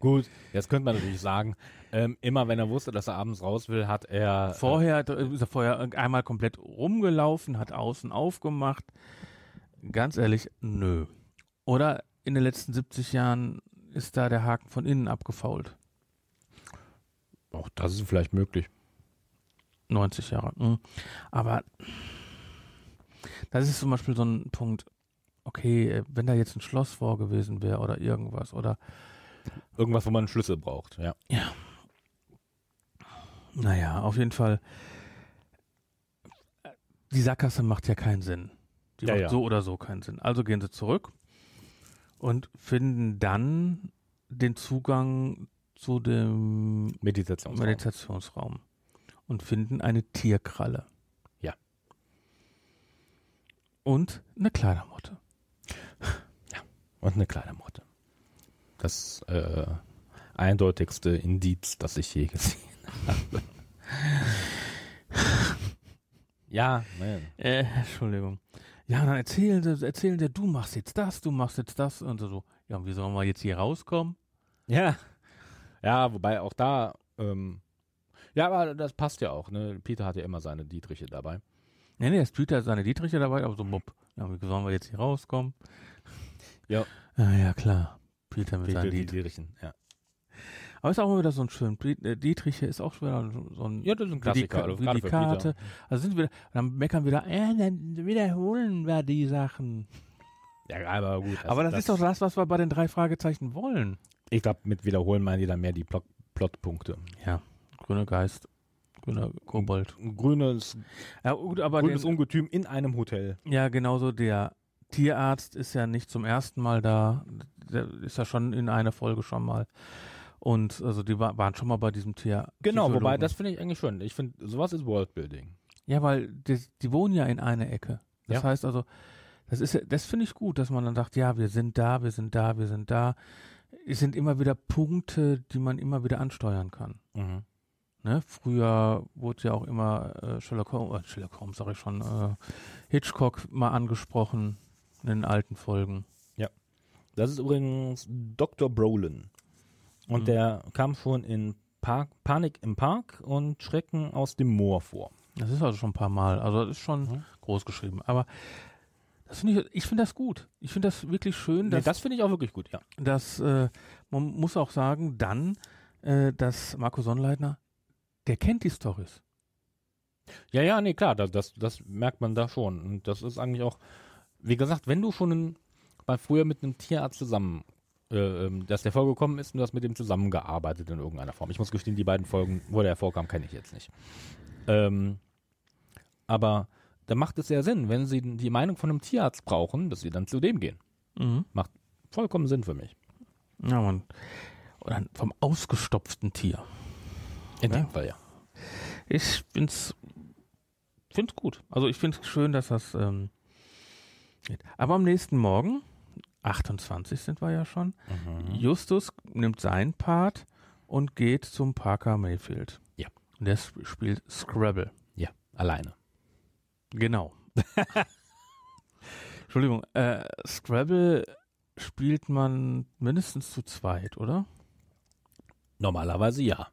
Gut, jetzt könnte man natürlich sagen, ähm, immer wenn er wusste, dass er abends raus will, hat er. Vorher äh, ist er vorher einmal komplett rumgelaufen, hat außen aufgemacht. Ganz ehrlich, nö. Oder in den letzten 70 Jahren ist da der Haken von innen abgefault. Auch das ist vielleicht möglich. 90 Jahre. Mhm. Aber das ist zum Beispiel so ein Punkt, okay, wenn da jetzt ein Schloss vor gewesen wäre oder irgendwas oder Irgendwas, wo man einen Schlüssel braucht, ja. Naja, auf jeden Fall. Die Sackgasse macht ja keinen Sinn. Die Ja, macht ja. so oder so keinen Sinn. Also gehen sie zurück und finden dann den Zugang zu dem Meditationsraum. Meditationsraum und finden eine Tierkralle. Ja. Und eine Kleidermotte. Und eine kleine Motte. Das äh, eindeutigste Indiz, das ich je gesehen habe. ja, nein. Äh, Entschuldigung. Ja, dann erzählen sie, erzählen sie, du machst jetzt das, du machst jetzt das und so. Ja, und wie sollen wir jetzt hier rauskommen? Ja. Ja, wobei auch da, ähm, ja, aber das passt ja auch, ne? Peter hat ja immer seine Dietriche dabei. Nee, nee, es Peter seine Dietriche dabei, aber so, bupp. Ja, wie sollen wir jetzt hier rauskommen? Ja. Ah, ja, klar. Peter mit Peter, seinen die Dietrichen. Dietrichen, ja. Aber ist auch immer wieder so ein schön. Äh, Dietriche ist auch schon wieder so ein. Ja, das ist ein Klassiker, also gerade die für Karte. Peter. Also sind wir, dann meckern wir wieder, äh, dann wiederholen wir die Sachen. Ja, aber gut. aber das, ist doch das, was wir bei den drei Fragezeichen wollen. Ich glaube, mit Wiederholen meinen die dann mehr die Plot Plotpunkte. Ja. Grüner Geist, grüner Kobold. Grünes, Ja, gut, aber grünes den, Ungetüm in einem Hotel. ja, genauso der Tierarzt ist ja nicht zum ersten Mal da. Der ist ja schon in einer Folge schon mal. Und also die wa- waren schon mal bei diesem Tier. Genau, wobei das finde ich eigentlich schön. Ich finde, sowas ist Worldbuilding. Ja, weil die, die wohnen ja in einer Ecke. Das Ja. heißt also, das ist ja- das finde ich gut, dass man dann sagt, ja, wir sind da, wir sind da, wir sind da. Es sind immer wieder Punkte, die man immer wieder ansteuern kann. Mhm. Ne? Früher wurde ja auch immer äh, Sherlock Holmes, äh, Sherlock Holmes sage ich schon, äh, Hitchcock mal angesprochen in den alten Folgen. Das ist übrigens Dr. Brolin. Und Mhm. der kam schon in Park, Panik im Park und Schrecken aus dem Moor vor. Das ist also schon ein paar Mal, also das ist schon Mhm. groß geschrieben. Aber das finde ich, ich finde das gut. Ich finde das wirklich schön, Nee, dass das finde ich auch wirklich gut, ja. dass äh, man muss auch sagen, dann, äh, dass Marco Sonnleitner, der kennt die Stories. Ja, ja, nee, klar, das, das, das merkt man da schon. Und das ist eigentlich auch, wie gesagt, wenn du schon ein, mal früher mit einem Tierarzt zusammen, äh, ähm, dass der vorgekommen ist und du hast mit dem zusammengearbeitet in irgendeiner Form. Ich muss gestehen, die beiden Folgen, wo der vorkam, kenne ich jetzt nicht. Ähm, aber da macht es ja Sinn, wenn sie die Meinung von einem Tierarzt brauchen, dass sie dann zu dem gehen. Macht vollkommen Sinn für mich. Ja, man. Oder vom ausgestopften Tier. In Ja. dem Fall, ja. Ich find's, find's gut. Also ich find's schön, dass das ähm, geht. Aber am nächsten Morgen, 28 sind wir ja schon, Justus nimmt seinen Part und geht zum Parker Mayfield. Ja. Und der sp- spielt Scrabble. Ja, alleine. Genau. Entschuldigung, äh, Scrabble spielt man mindestens zu zweit, oder? Normalerweise ja.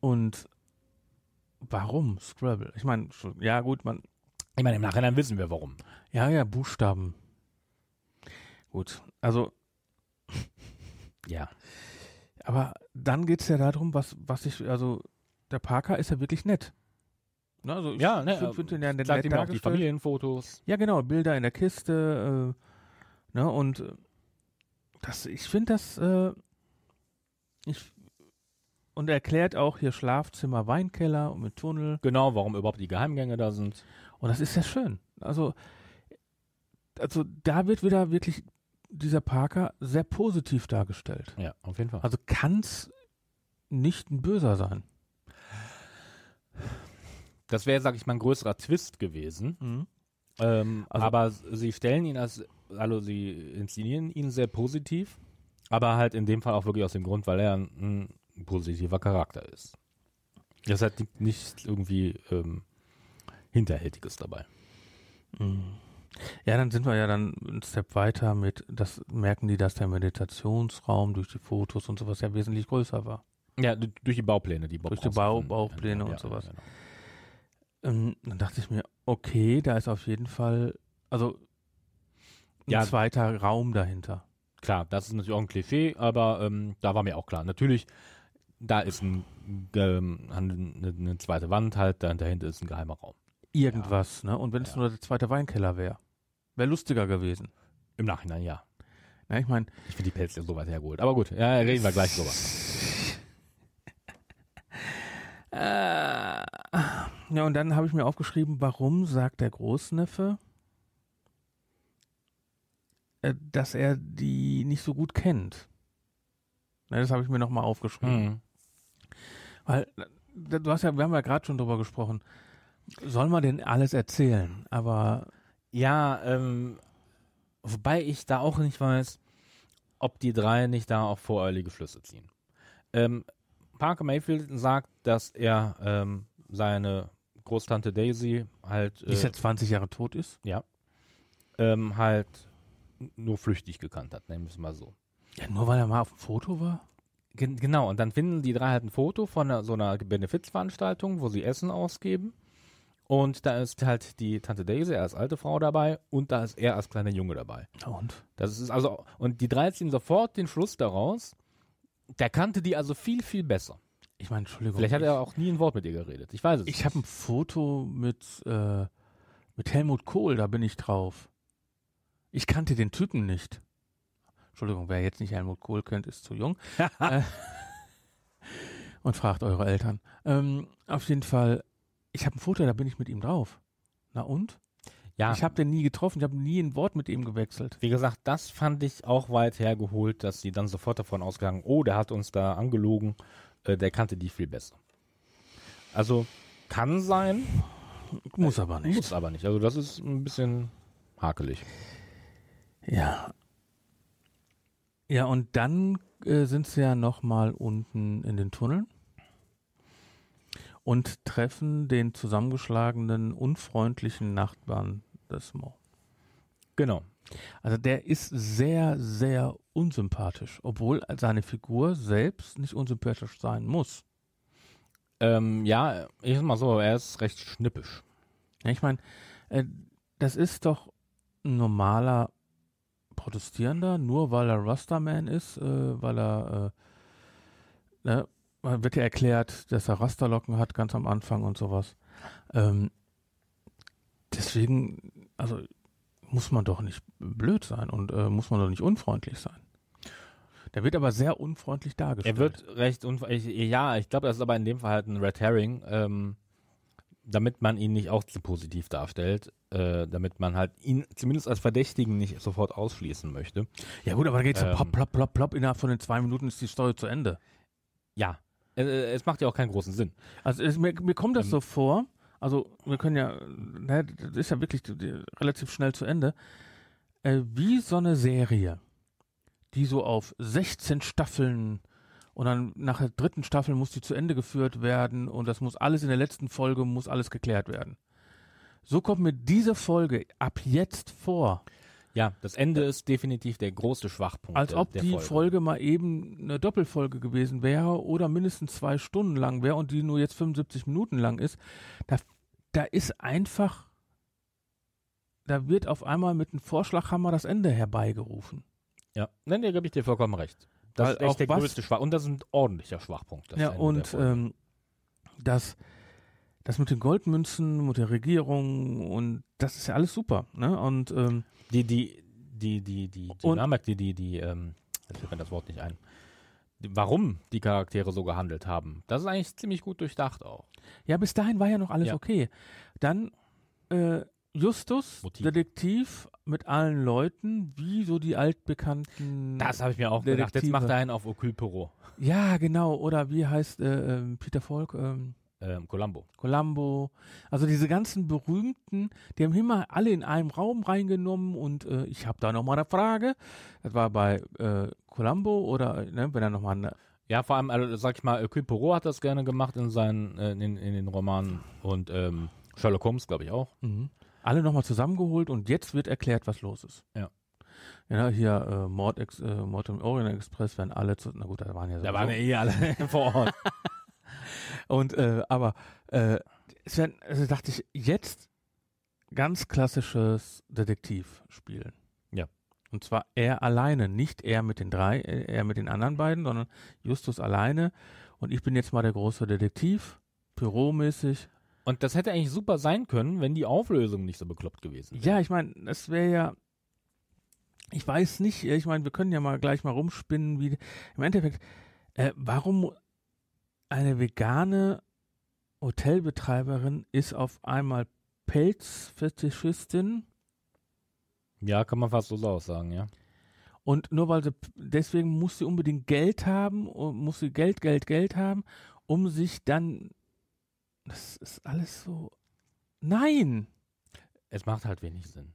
Und warum Scrabble? Ich meine, ja gut, man, Ich meine, im Nachhinein wissen wir warum. ja, ja, Buchstaben. Gut, also, Ja. aber dann geht's ja darum, was, was ich, also, der Parker ist ja wirklich nett. Ne, also ich Ja, ne, find- find den ja nett, Sagt nett ihm auch die. Familienfotos. Ja, genau, Bilder in der Kiste, äh, ne, und äh, das, ich finde das, äh, ich, und er erklärt auch hier Schlafzimmer, Weinkeller und mit Tunnel. Genau, warum überhaupt die Geheimgänge da sind. Und das ist ja schön. Also, also da wird wieder wirklich dieser Parker sehr positiv dargestellt. Ja, auf jeden Fall. Also kann's nicht ein Böser sein. Das wäre, sag ich mal, ein größerer Twist gewesen. Ähm, Also- aber sie stellen ihn als, also sie inszenieren ihn sehr positiv, aber halt in dem Fall auch wirklich aus dem Grund, weil er ein, ein positiver Charakter ist. Das hat nicht- nichts irgendwie ähm, Hinterhältiges dabei. Ja, dann sind wir ja dann einen Step weiter mit, das merken die, dass der Meditationsraum durch die Fotos und sowas ja wesentlich größer war. Ja, durch die Baupläne, die Bob Durch die Bau-. Baupläne und ja, sowas. genau. Ähm, dann dachte ich mir, okay, da ist auf jeden Fall, also ein Ja. zweiter Raum dahinter. Klar, das ist natürlich auch ein Klischee, aber ähm, da war mir auch klar. Natürlich, da ist ein, ähm, eine, zweite Wand halt, da dahinter ist ein geheimer Raum. Irgendwas, ne? Und wenn es Ja. nur der zweite Weinkeller wäre, wäre lustiger gewesen. Im Nachhinein, ja. Ja, ich meine, Ich finde die Pelze so weit hergeholt. Aber gut, ja, reden wir gleich drüber. Äh, ja, und dann habe ich mir aufgeschrieben, warum sagt der Großneffe, äh, dass er die nicht so gut kennt. Ne, das habe ich mir nochmal aufgeschrieben. Mhm. Weil, äh, du hast ja, wir haben ja gerade schon drüber gesprochen, soll man denn alles erzählen? Aber Ja, ähm, wobei ich da auch nicht weiß, ob die drei nicht da auch voreilige Schlüsse ziehen. Ähm, Parker Mayfield sagt, dass er ähm, seine Großtante Daisy halt, die äh, jetzt 20 Jahre tot ist. ja, ähm, halt nur flüchtig gekannt hat, nennen wir es mal so. Ja, nur weil er mal auf dem Foto war? Gen genau, und dann finden die drei halt ein Foto von einer, so einer Benefizveranstaltung, wo sie Essen ausgeben. Und da ist halt die Tante Daisy als alte Frau dabei und da ist er als kleiner Junge dabei. Und? Das ist also, und die drei ziehen sofort den Schluss daraus, der kannte die also viel, viel besser. Ich meine, Entschuldigung. Vielleicht hat er auch nie ein Wort mit ihr geredet. Ich weiß es Ich habe ein Foto mit, äh, mit Helmut Kohl, da bin ich drauf. Ich kannte den Typen nicht. Entschuldigung, wer jetzt nicht Helmut Kohl kennt, ist zu jung. äh, und fragt eure Eltern. Ähm, auf jeden Fall, ich habe ein Foto, da bin ich mit ihm drauf. Na und? ja, Ich habe den nie getroffen, ich habe nie ein Wort mit ihm gewechselt. wie gesagt, das fand ich auch weit hergeholt, dass sie dann sofort davon ausgegangen, oh, der hat uns da angelogen, äh, der kannte die viel besser. Also, kann sein, Muss aber nicht. muss aber nicht. Also, das ist ein bisschen hakelig. Ja. Ja, und dann äh, sind sie ja nochmal unten in den Tunneln und treffen den zusammengeschlagenen, unfreundlichen Nachbarn des Mo. Genau. Also der ist sehr, sehr unsympathisch, obwohl seine Figur selbst nicht unsympathisch sein muss. Ähm, ja, ich sag mal so, er ist recht schnippisch. Ja, ich meine, äh, das ist doch ein normaler Protestierender, nur weil er Rastaman ist, äh, weil er, äh, ne, man wird ja erklärt, dass er Rasterlocken hat ganz am Anfang und sowas. Ähm, deswegen, also muss man doch nicht blöd sein und äh, muss man doch nicht unfreundlich sein. Der wird aber sehr unfreundlich dargestellt. Er wird recht unfreundlich. Ja, ich glaube, das ist aber in dem Fall halt ein Red Herring, ähm, damit man ihn nicht auch zu positiv darstellt, äh, damit man halt ihn zumindest als Verdächtigen nicht sofort ausschließen möchte. Ja gut, aber da geht so Ähm, plopp, plopp, plopp, plopp, innerhalb von den zwei Minuten ist die Story zu Ende. Ja, es macht ja auch keinen großen Sinn. Also es, mir, mir kommt das Ähm. so vor, also wir können ja, ne, das ist ja wirklich relativ schnell zu Ende, äh, wie so eine Serie, die so auf 16 Staffeln und dann nach der dritten Staffel muss die zu Ende geführt werden und das muss alles in der letzten Folge, muss alles geklärt werden. So kommt mir diese Folge ab jetzt vor, Ja, das Ende ist definitiv der große Schwachpunkt. als ob die Folge. mal eben eine Doppelfolge gewesen wäre oder mindestens zwei Stunden lang wäre und die nur jetzt 75 Minuten lang ist. Da, da ist einfach, da wird auf einmal mit einem Vorschlaghammer das Ende herbeigerufen. Ja, nein, da gebe ich dir vollkommen recht. Das Weil ist echt auch der größte Schwach. Und das ist ein ordentlicher Schwachpunkt. ja, Ende und Folge. ähm, das, das mit den Goldmünzen, mit der Regierung und das ist ja alles super. Ne? Und ähm, die, die, die, die, die Dynamik, die, die, die, ähm, jetzt fällt mir das Wort nicht ein. Warum die Charaktere so gehandelt haben, das ist eigentlich ziemlich gut durchdacht auch. Ja, bis dahin war ja noch alles Ja. okay. Dann äh, Justus, Motiv. Detektiv mit allen Leuten, wie so die altbekannten. Das habe ich mir auch gedacht. Jetzt Detektive. macht er einen auf Okul Poirot. Ja, genau. Oder wie heißt äh, ähm, Peter Falk? Ähm, Ähm, Columbo. Columbo. Also diese ganzen berühmten, die haben immer alle in einem Raum reingenommen und äh, ich habe da nochmal eine Frage. Das war bei äh, Columbo oder ne, wenn er nochmal eine Ja, vor allem, also, sag ich mal, Hercule Poirot hat das gerne gemacht in seinen, äh, in, in den Romanen und ähm, Sherlock Holmes, glaube ich, auch. Mhm. Alle nochmal zusammengeholt und jetzt wird erklärt, was los ist. Ja. Ja, hier äh, Mord, Ex, äh, Mord im Orient Express werden alle zu, na gut, da waren ja Da sowieso- waren ja eh alle vor Ort. Und äh, aber äh, es werden, also dachte ich, jetzt ganz klassisches Detektivspielen. Ja. Und zwar er alleine, nicht er mit den drei, äh, er mit den anderen beiden, sondern Justus alleine. Und ich bin jetzt mal der große Detektiv, büromäßig. Und das hätte eigentlich super sein können, wenn die Auflösung nicht so bekloppt gewesen wäre. Ja, ich meine, das wäre ja, ich weiß nicht, ich meine, wir können ja mal gleich mal rumspinnen, wie im Endeffekt, äh, warum eine vegane Hotelbetreiberin ist auf einmal Pelzfetischistin Ja, kann man fast so aussagen, ja. und nur weil sie deswegen muss sie unbedingt Geld haben muss sie Geld, Geld, Geld haben, um sich dann das ist alles so Nein! Es macht halt wenig Sinn.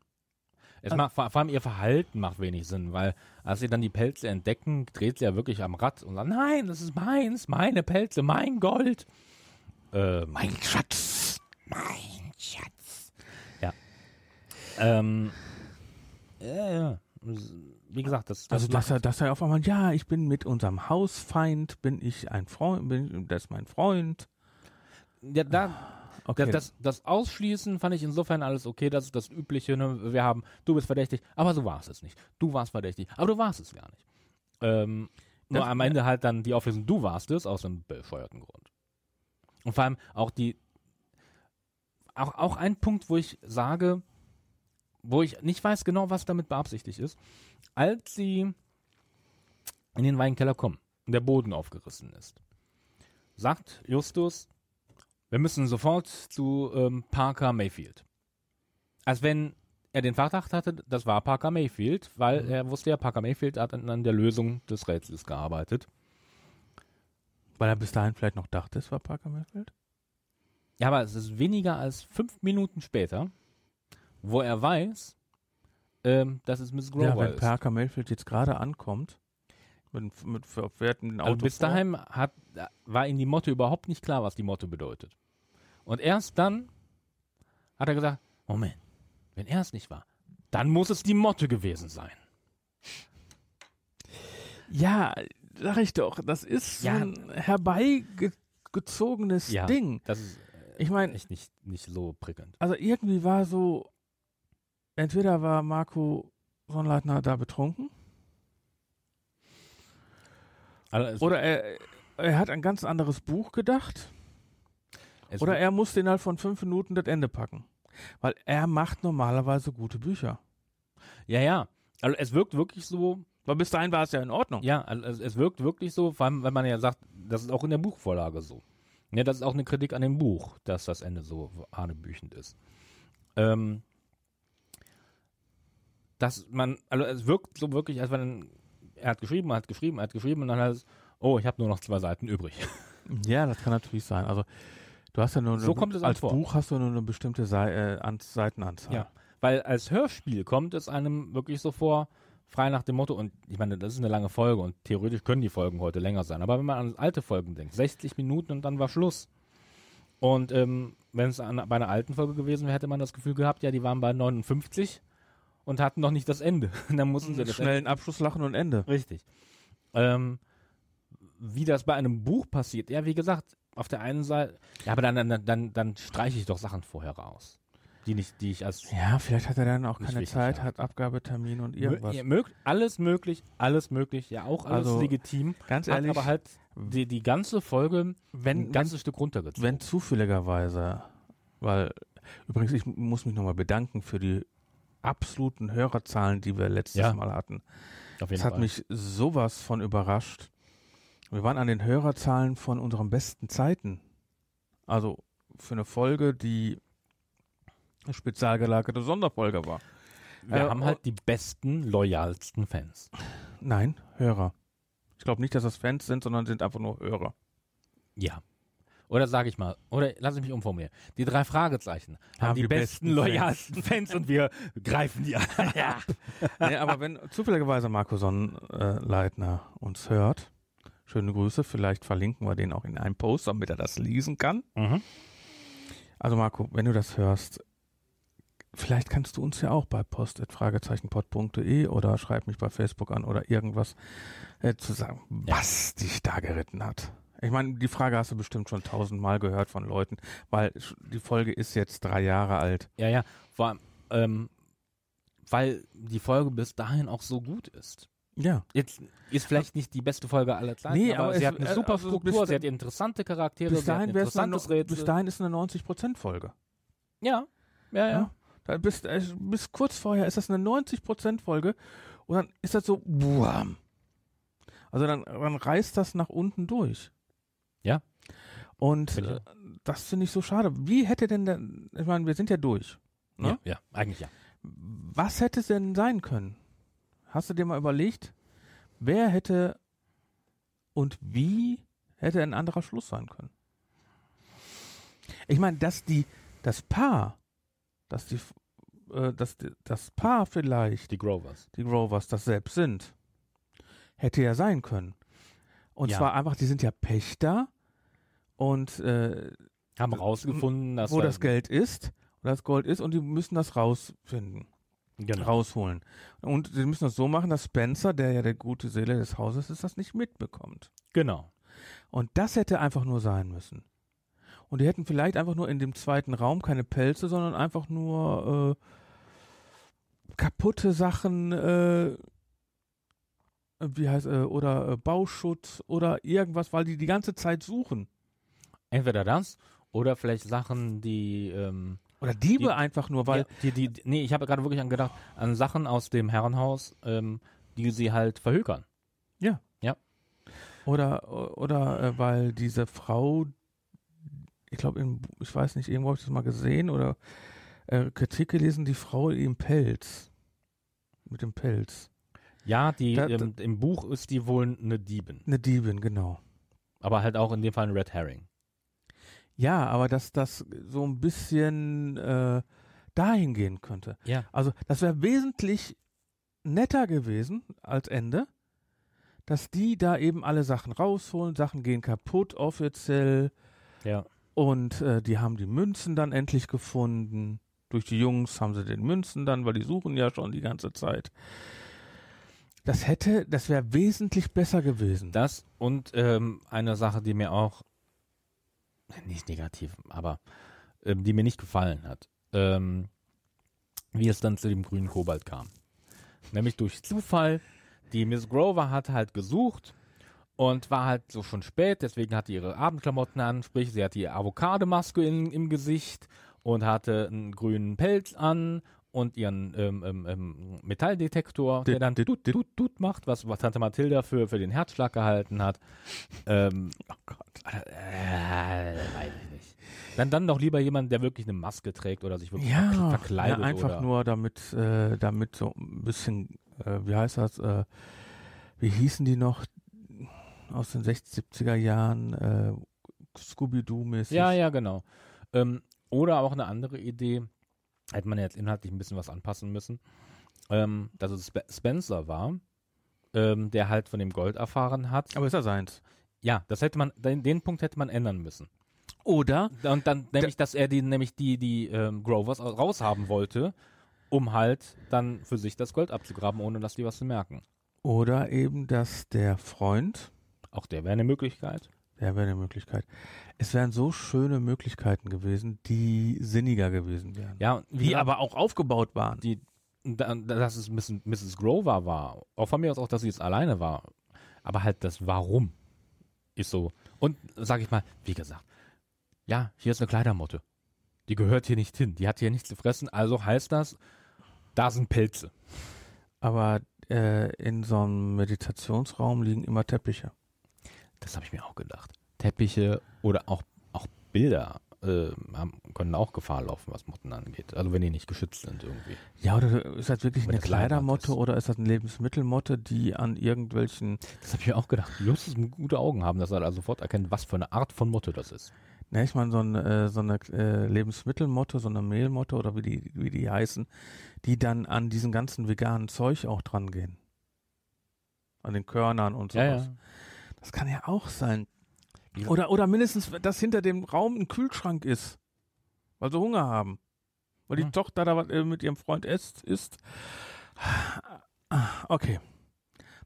Es Also- macht, vor, vor allem ihr Verhalten macht wenig Sinn, weil als sie dann die Pelze entdecken, dreht sie ja wirklich am Rad und sagt, nein, das ist meins, meine Pelze, mein Gold. Ähm, Mein Schatz! mein Schatz. Ja. Ähm, ja, ja. Wie gesagt, das, das Also dass er, dass er auf einmal, ja, ich bin mit unserem Hausfeind, bin ich ein Freund, bin, das ist mein Freund. ja, da, Okay. das, das, das Ausschließen fand ich insofern alles okay, das ist das Übliche. Ne? Wir haben, du bist verdächtig, aber so war es es nicht. Du warst verdächtig, aber du warst es gar nicht. Ähm, nur Das- am Ende halt dann die Auflösung, du warst es, aus einem bescheuerten Grund. Und vor allem auch die, auch, auch ein Punkt, wo ich sage, wo ich nicht weiß genau, was damit beabsichtigt ist, als sie in den Weinkeller kommen und der Boden aufgerissen ist, sagt Justus, wir müssen sofort zu ähm, Parker Mayfield. Als wenn er den Verdacht hatte, das war Parker Mayfield, weil Mhm. er wusste ja, Parker Mayfield hat an, der Lösung des Rätsels gearbeitet. Weil er bis dahin vielleicht noch dachte, es war Parker Mayfield? Ja, aber es ist weniger als fünf Minuten später, wo er weiß, ähm, dass es Miss Grover Ja, wenn ist. Parker Mayfield jetzt gerade ankommt, mit, mit verwertenden Auto Also bis dahin hat, war ihm die Motto überhaupt nicht klar, was die Motto bedeutet. Und erst dann hat er gesagt, Moment, wenn er es nicht war, dann muss es die Motto gewesen sein. Ja, sag ich doch, das ist Ja. so ein herbeigezogenes Ja, Ding. Das ist Ich meine, echt nicht, nicht so prickelnd. also irgendwie war so, entweder war Marco Sonnleitner da betrunken Also oder er, er hat ein ganz anderes Buch gedacht oder er musste innerhalb von fünf Minuten das Ende packen. Weil er macht normalerweise gute Bücher. Ja, ja. Also es wirkt wirklich so, Weil bis dahin war es ja in Ordnung. ja, also es wirkt wirklich so, vor allem, wenn man ja sagt, das ist auch in der Buchvorlage so. Ja, das ist auch eine Kritik an dem Buch, dass das Ende so hanebüchend ist. Ähm, dass man, also es wirkt so wirklich, als wenn er hat geschrieben, er hat geschrieben, er hat geschrieben und dann heißt es, oh, ich habe nur noch zwei Seiten übrig. Ja, das kann natürlich sein. Also du hast ja nur So eine, kommt es als vor. Buch hast du nur eine bestimmte Sei äh, an Seitenanzahl. Ja. Weil als Hörspiel kommt es einem wirklich so vor, frei nach dem Motto, und ich meine, das ist eine lange Folge und theoretisch können die Folgen heute länger sein, aber wenn man an alte Folgen denkt, 60 Minuten und dann war Schluss. Und ähm, wenn es bei einer alten Folge gewesen wäre, hätte man das Gefühl gehabt, ja, die waren bei 59 und hatten noch nicht das Ende. dann mussten sie das Schnellen Abschluss, Lachen und Ende. Richtig. Ähm, wie das bei einem Buch passiert, ja, wie gesagt, auf der einen Seite, ja, aber dann, dann, dann, dann streiche ich doch Sachen vorher raus. Die nicht, die ich als Ja, vielleicht hat er dann auch keine Zeit, hat Abgabetermin und irgendwas. Mö ja, mög alles möglich, alles möglich, ja auch alles Also, legitim. Ganz ehrlich, aber halt die, die ganze Folge wenn, ein ganzes Stück runtergezogen. wenn zufälligerweise, weil übrigens, ich muss mich nochmal bedanken für die absoluten Hörerzahlen, die wir letztes Ja. Mal hatten. Auf Das hat mich sowas von überrascht. Wir waren an den Hörerzahlen von unseren besten Zeiten. Also für eine Folge, die eine spezial gelagerte Sonderfolge war. Wir äh, haben halt die besten, loyalsten Fans. Nein, Hörer. Ich glaube nicht, dass das Fans sind, sondern sind einfach nur Hörer. Ja. Oder sage ich mal, oder lass ich mich umformulieren. Die drei Fragezeichen haben, die, besten, loyalsten Fans und wir greifen die an. ja. nee, aber wenn zufälligerweise Marco Sonnleitner uns hört, schöne Grüße, vielleicht verlinken wir den auch in einem Post, damit er das lesen kann. Mhm. Also Marco, wenn du das hörst, vielleicht kannst du uns ja auch bei post.fragezeichenpod.de oder schreib mich bei Facebook an oder irgendwas äh, zu sagen, was dich da geritten hat. Ich meine, die Frage hast du bestimmt schon tausendmal gehört von Leuten, weil die Folge ist jetzt drei Jahre alt. Ja, ja. Vor allem, ähm, weil die Folge bis dahin auch so gut ist. Ja. Jetzt ist vielleicht nicht die beste Folge aller Zeiten, Nee, aber, aber sie hat eine äh, super also Struktur, sie hat interessante Charaktere, Bis sie hat ein dahin, eine, bis dahin ist eine 90%-Folge. ja, ja, ja. Ja. Da bis, äh, bis kurz vorher ist das eine 90%-Folge und dann ist das so, buam. Also dann, dann reißt das nach unten durch. Und äh, das finde ich so schade. Wie hätte denn, der, ich meine, wir sind ja durch. Ne? Ja, ja, eigentlich ja. Was hätte es denn sein können? Hast du dir mal überlegt, wer hätte und wie hätte ein anderer Schluss sein können? Ich meine, dass die, das Paar, dass die, äh, dass die, das Paar vielleicht, Die Grovers. die Grovers, das selbst sind, hätte ja sein können. Und Ja. zwar einfach, die sind ja Pächter und äh, Haben rausgefunden, dass wo da- das Geld ist, oder das Gold ist, und die müssen das rausfinden genau. rausholen. Und sie müssen das so machen, dass Spencer, der ja der gute Seele des Hauses ist, das nicht mitbekommt. Genau. Und das hätte einfach nur sein müssen. Und die hätten vielleicht einfach nur in dem zweiten Raum keine Pelze, sondern einfach nur äh, kaputte Sachen, äh, wie heißt äh, oder äh, Bauschutz oder irgendwas, weil die die ganze Zeit suchen. Entweder das oder vielleicht Sachen, die ähm, Oder Diebe Die- einfach nur, weil ja, die, die, die, nee, ich habe gerade wirklich angedacht an Sachen aus dem Herrenhaus, ähm, die sie halt verhökern. Oder, oder äh, weil diese Frau, ich glaube, ich weiß nicht, irgendwo habe ich das mal gesehen oder äh, Kritik gelesen, die Frau im Pelz. Mit dem Pelz. Ja, die Da- ähm, im Buch ist die wohl eine Diebin, Eine Diebin, genau. aber halt auch in dem Fall ein Red Herring. Ja, aber dass das so ein bisschen äh, dahin gehen könnte. Ja. Also, das wäre wesentlich netter gewesen als Ende, dass die da eben alle Sachen rausholen, Sachen gehen kaputt offiziell. Ja. Und äh, die haben die Münzen dann endlich gefunden. Durch die Jungs haben sie den Münzen dann, weil die suchen ja schon die ganze Zeit. Das hätte, das wäre wesentlich besser gewesen. Das und ähm, eine Sache, die mir auch nicht negativ, aber ähm, die mir nicht gefallen hat, ähm, wie es dann zu dem grünen Kobalt kam. Nämlich durch Zufall, die Miss Grover hat halt gesucht und war halt so schon spät, deswegen hatte ihre Abendklamotten an, sprich, sie hatte ihre Avocademaske im Gesicht und hatte einen grünen Pelz an und ihren ähm, ähm, ähm, Metalldetektor, der dann dit, tut, tut, tut macht, was, was Tante Mathilda für, für den Herzschlag gehalten hat. Ähm, oh Gott. Äh, weiß ich nicht. Dann, dann doch lieber jemand, der wirklich eine Maske trägt oder sich wirklich ja, verk- verkleidet. ja, einfach oder, nur damit, äh, damit so ein bisschen, äh, wie heißt das, äh, wie hießen die noch aus den 60, 70er Jahren, äh, Scooby-Doo-mäßig. Ja, ja, genau. Ähm, oder auch eine andere Idee, hätte man jetzt inhaltlich ein bisschen was anpassen müssen, ähm, dass es Spe Spencer war, ähm, der halt von dem Gold erfahren hat. Aber ist ja seins. Ja, das hätte man, den, den Punkt hätte man ändern müssen. Oder Und dann nämlich, dass er die, nämlich die, die ähm, Grovers raushaben wollte, um halt dann für sich das Gold abzugraben, ohne dass die was zu merken. Oder eben, dass der Freund, Auch der wäre eine Möglichkeit. Der wäre eine Möglichkeit. Es wären so schöne Möglichkeiten gewesen, die sinniger gewesen wären. Ja, wie die gesagt, aber auch aufgebaut waren. die, da, dass es Mrs. Grover war, auch von mir aus auch, dass sie jetzt alleine war, aber halt das Warum ist so. Und sag ich mal, wie gesagt, ja, hier ist eine Kleidermotte. Die gehört hier nicht hin. Die hat hier nichts zu fressen. Also heißt das, da sind Pelze. Aber äh, in so einem Meditationsraum liegen immer Teppiche. Das habe ich mir auch gedacht. Teppiche oder auch, auch Bilder äh, haben, können auch Gefahr laufen, was Motten angeht. Also wenn die nicht geschützt sind irgendwie. Ja, oder ist das wirklich Wenn eine das Kleidermotte ist. oder ist das eine Lebensmittelmotte, die an irgendwelchen, Das habe ich mir auch gedacht. Du musst gute Augen haben, dass er da sofort erkennt, was für eine Art von Motte das ist. ne, ich meine so eine, äh, so eine äh, Lebensmittelmotte, so eine Mehlmotte oder wie die, wie die heißen, die dann an diesen ganzen veganen Zeug auch dran gehen. An den Körnern und sowas. Das kann ja auch sein. Oder, oder mindestens, dass hinter dem Raum ein Kühlschrank ist. Weil sie Hunger haben. Weil die Hm. Tochter da was, äh, mit ihrem Freund isst. isst. Okay.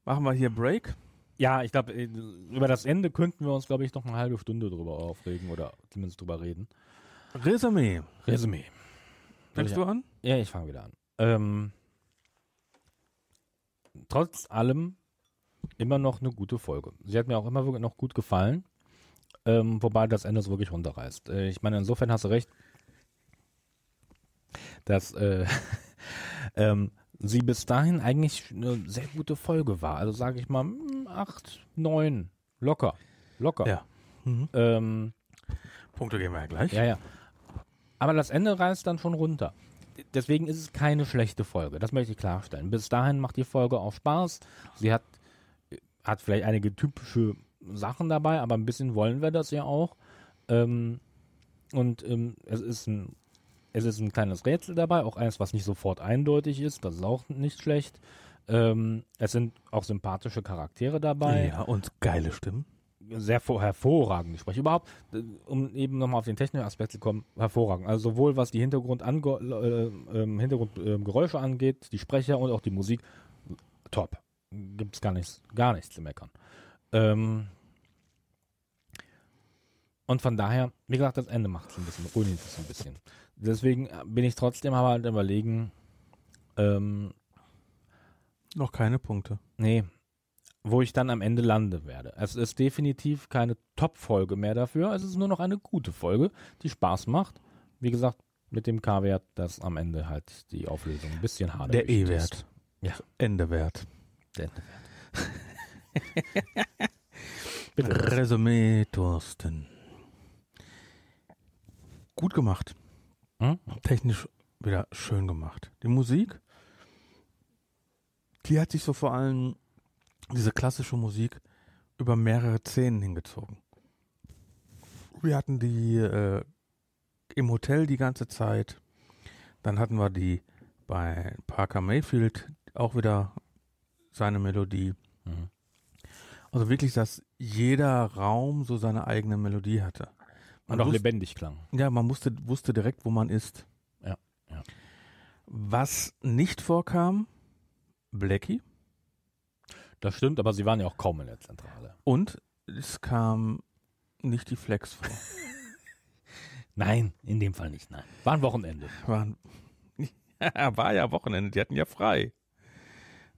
Machen wir hier Break. Ja, ich glaube, über das Ende könnten wir uns, glaube ich, noch eine halbe Stunde drüber aufregen oder zumindest drüber reden. Resümee. Resümee. Fängst du an? Ja, ich fange wieder an. Ähm, trotz allem immer noch eine gute Folge. Sie hat mir auch immer noch gut gefallen, ähm, wobei das Ende so wirklich runterreißt. Äh, ich meine, insofern hast du recht, dass äh, ähm, sie bis dahin eigentlich eine sehr gute Folge war. Also sage ich mal, mm, acht, neun, locker, locker. Ja. Mhm. Ähm, Punkte gehen wir ja gleich. Ja, ja. Aber das Ende reißt dann schon runter. Deswegen ist es keine schlechte Folge. Das möchte ich klarstellen. Bis dahin macht die Folge auch Spaß. Sie hat, hat vielleicht einige typische Sachen dabei, aber ein bisschen wollen wir das ja auch. Ähm, und ähm, es ist ein es ist ein kleines Rätsel dabei, auch eines, was nicht sofort eindeutig ist. Das ist auch nicht schlecht. Ähm, es sind auch sympathische Charaktere dabei. Ja, und geile Stimmen. Sehr hervorragend. Ich spreche überhaupt, äh, um eben nochmal auf den technischen Aspekt zu kommen, hervorragend. Also sowohl was die Hintergrund äh, äh, Hintergrundgeräusche angeht, die Sprecher und auch die Musik, top. Gibt es gar nichts, gar nichts zu meckern. Ähm, und von daher, wie gesagt, das Ende macht es ein bisschen, ruiniert es ein bisschen. Deswegen bin ich trotzdem aber halt überlegen, ähm, noch keine Punkte. Nee, wo ich dann am Ende lande werde. Es ist definitiv keine Top-Folge mehr dafür. Es ist nur noch eine gute Folge, die Spaß macht. Wie gesagt, mit dem K-Wert, dass am Ende halt die Auflösung ein bisschen harder Der E-Wert. Ja. Ende-Wert. Ende-Wert. Resümee, Thorsten. Gut gemacht. Hm? Technisch wieder schön gemacht. Die Musik, die hat sich so vor allem diese klassische Musik über mehrere Szenen hingezogen. Wir hatten die äh, im Hotel die ganze Zeit. Dann hatten wir die bei Parker Mayfield auch wieder seine Melodie. Mhm. Also wirklich, dass jeder Raum so seine eigene Melodie hatte. Man Und auch wusste, lebendig klang. Ja, man musste, wusste direkt, wo man ist. Ja, ja. Was nicht vorkam, Blackie. Das stimmt, aber sie waren ja auch kaum in der Zentrale. Und es kam nicht die Flex vor. nein, in dem Fall nicht, nein. War ein Wochenende. War, ein, war ja Wochenende, die hatten ja frei.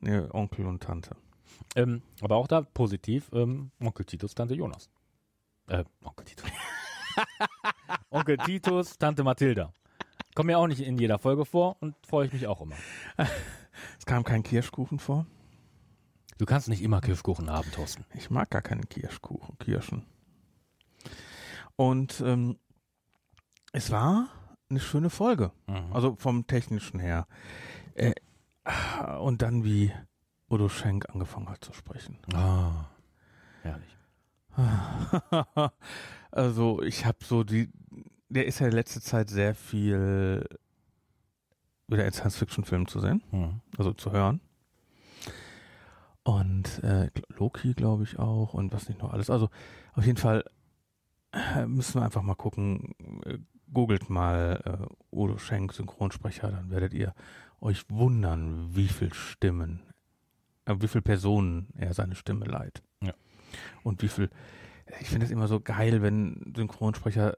Ne, Onkel und Tante. Ähm, aber auch da positiv, ähm, Onkel Titus, Tante Jonas. Äh, Onkel Titus. Onkel Titus, Tante Mathilda. Kommen ja auch nicht in jeder Folge vor und freue ich mich auch immer. Es kam kein Kirschkuchen vor. Du kannst nicht immer Kirschkuchen haben, Thorsten. Ich mag gar keinen Kirschkuchen, Kirschen. Und ähm, es war eine schöne Folge. Mhm. Also vom technischen her. Äh, und dann wie Udo Schenk angefangen hat zu sprechen. Ah, herrlich. also ich habe so die, der ist ja in letzter Zeit sehr viel wieder in Science-Fiction-Filmen zu sehen, mhm. also zu hören. Und äh, Loki, glaube ich, auch und was nicht noch alles. Also auf jeden Fall äh, müssen wir einfach mal gucken. Äh, googelt mal äh, Udo Schenk, Synchronsprecher, dann werdet ihr euch wundern, wie viel Stimmen, äh, wie viel Personen er seine Stimme leiht. Ja. Und wie viel, ich finde es immer so geil, wenn Synchronsprecher,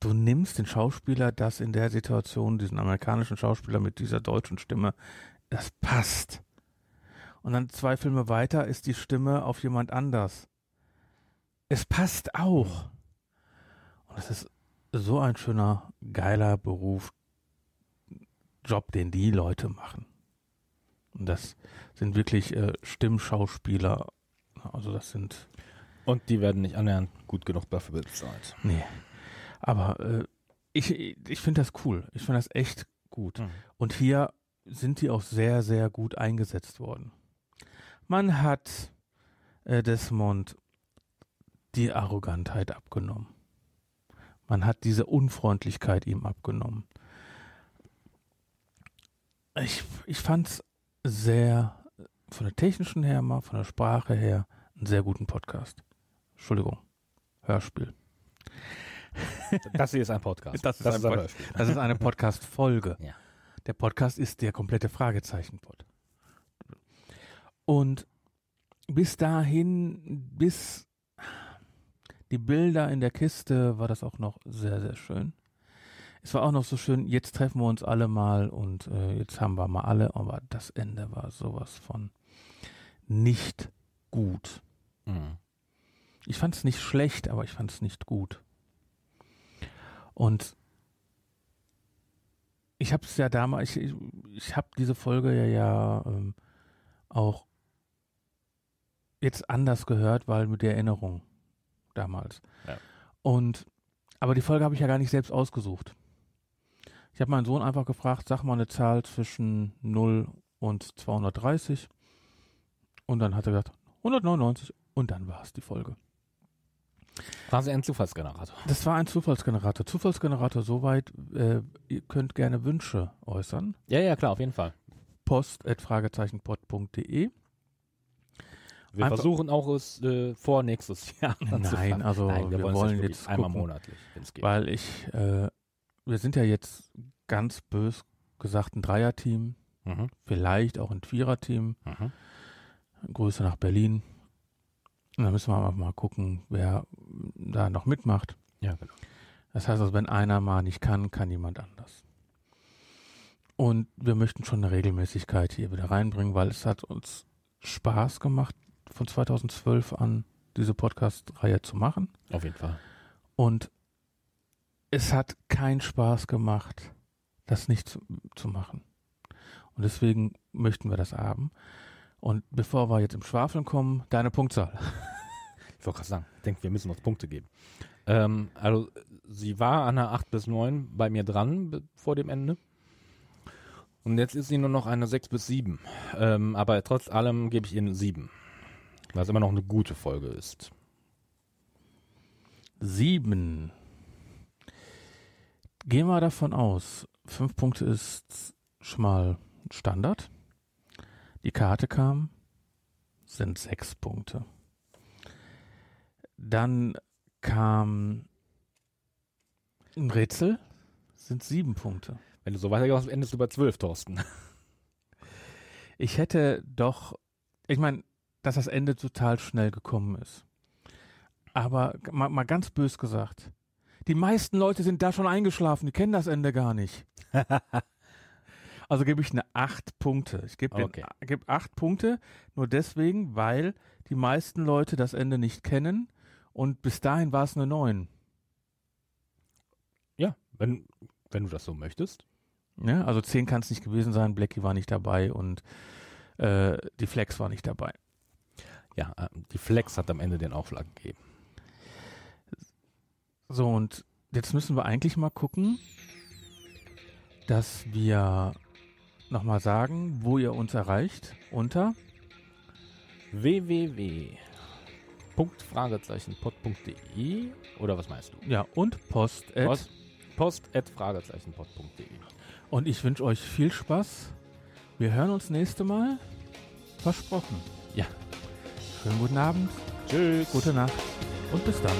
du nimmst den Schauspieler, das in der Situation, diesen amerikanischen Schauspieler mit dieser deutschen Stimme, das passt. Und dann zwei Filme weiter ist die Stimme auf jemand anders. Es passt auch. Und es ist so ein schöner, geiler Beruf, Job, den die Leute machen. Und das sind wirklich äh, Stimmschauspieler. Also das sind. Und die werden nicht annähernd gut genug dafür bezahlt. Nee. Aber äh, ich, ich finde das cool. Ich finde das echt gut. Mhm. Und hier sind die auch sehr, sehr gut eingesetzt worden. Man hat äh, Desmond die Arrogantheit abgenommen. Man hat diese Unfreundlichkeit ihm abgenommen. Ich, ich fand es sehr, von der technischen her mal, von der Sprache her, einen sehr guten Podcast. Entschuldigung, Hörspiel. Das hier ist ein Podcast. Das ist, das ein, ist ein, Hörspiel. Das ist eine Podcast-Folge. Ja. Der Podcast ist der komplette Fragezeichen-Pod. Und bis dahin, bis die Bilder in der Kiste, war das auch noch sehr, sehr schön. Es war auch noch so schön, jetzt treffen wir uns alle mal und äh, jetzt haben wir mal alle, aber das Ende war sowas von nicht gut. Mhm. Ich fand es nicht schlecht, aber ich fand es nicht gut. Und ich habe es ja damals, ich, ich habe diese Folge ja, ja ähm, auch jetzt anders gehört, weil mit der Erinnerung damals. Ja. Und aber die Folge habe ich ja gar nicht selbst ausgesucht. Ich habe meinen Sohn einfach gefragt, sag mal eine Zahl zwischen 0 und 230. Und dann hat er gesagt, 199. Und dann war es die Folge. Quasi ein Zufallsgenerator. Das war ein Zufallsgenerator. Zufallsgenerator soweit, äh, ihr könnt gerne Wünsche äußern. Ja, ja, klar, auf jeden Fall. Post at fragezeichenpod.de. Wir Einfach- versuchen auch es äh, vor nächstes Jahr. Nein, also Nein, wir, wir wollen, wollen es jetzt jetzt einmal gucken. monatlich, wenn es geht. Weil ich, äh, wir sind ja jetzt ganz bös gesagt ein Dreierteam, Mhm. vielleicht auch ein Viererteam. Mhm. Grüße nach Berlin. Und dann müssen wir einfach mal gucken, wer da noch mitmacht. Ja, genau. Das heißt also, wenn einer mal nicht kann, kann jemand anders. Und wir möchten schon eine Regelmäßigkeit hier wieder reinbringen, weil es hat uns Spaß gemacht, von 2012 an diese Podcast-Reihe zu machen. Auf jeden Fall. Und es hat keinen Spaß gemacht, das nicht zu, zu machen. Und deswegen möchten wir das haben. Und bevor wir jetzt im Schwafeln kommen, deine Punktzahl. Ich wollte gerade sagen, ich denke, wir müssen uns Punkte geben. Ähm, also sie war an der 8 bis 9 bei mir dran vor dem Ende. Und jetzt ist sie nur noch eine 6 bis 7. Ähm, aber trotz allem gebe ich ihr eine 7. Weil es immer noch eine gute Folge ist. 7 gehe mal davon aus, fünf Punkte ist schon mal Standard. Die Karte kam, sind sechs Punkte. Dann kam ein Rätsel, sind sieben Punkte. Wenn du so weitergehst, endest du bei zwölf, Thorsten. Ich hätte doch, ich meine, dass das Ende total schnell gekommen ist. Aber mal, mal ganz bös gesagt, die meisten Leute sind da schon eingeschlafen, die kennen das Ende gar nicht. also gebe ich eine acht Punkte. Ich gebe Okay. geb acht Punkte, nur deswegen, weil die meisten Leute das Ende nicht kennen und bis dahin war es eine neun. Ja, wenn, wenn du das so möchtest. Ja, also 10 kann es nicht gewesen sein, Blackie war nicht dabei und äh, die Flex war nicht dabei. Ja, äh, die Flex hat am Ende den Aufschlag gegeben. So, und jetzt müssen wir eigentlich mal gucken, dass wir nochmal sagen, wo ihr uns erreicht. Unter www.fragezeichenpod.de oder was meinst du? ja und Post. at- Post, post fragezeichenpod.de. Und ich wünsche euch viel Spaß. Wir hören uns nächste Mal. Versprochen. Ja. Schönen guten Abend, Tschüss. gute Nacht und bis dann.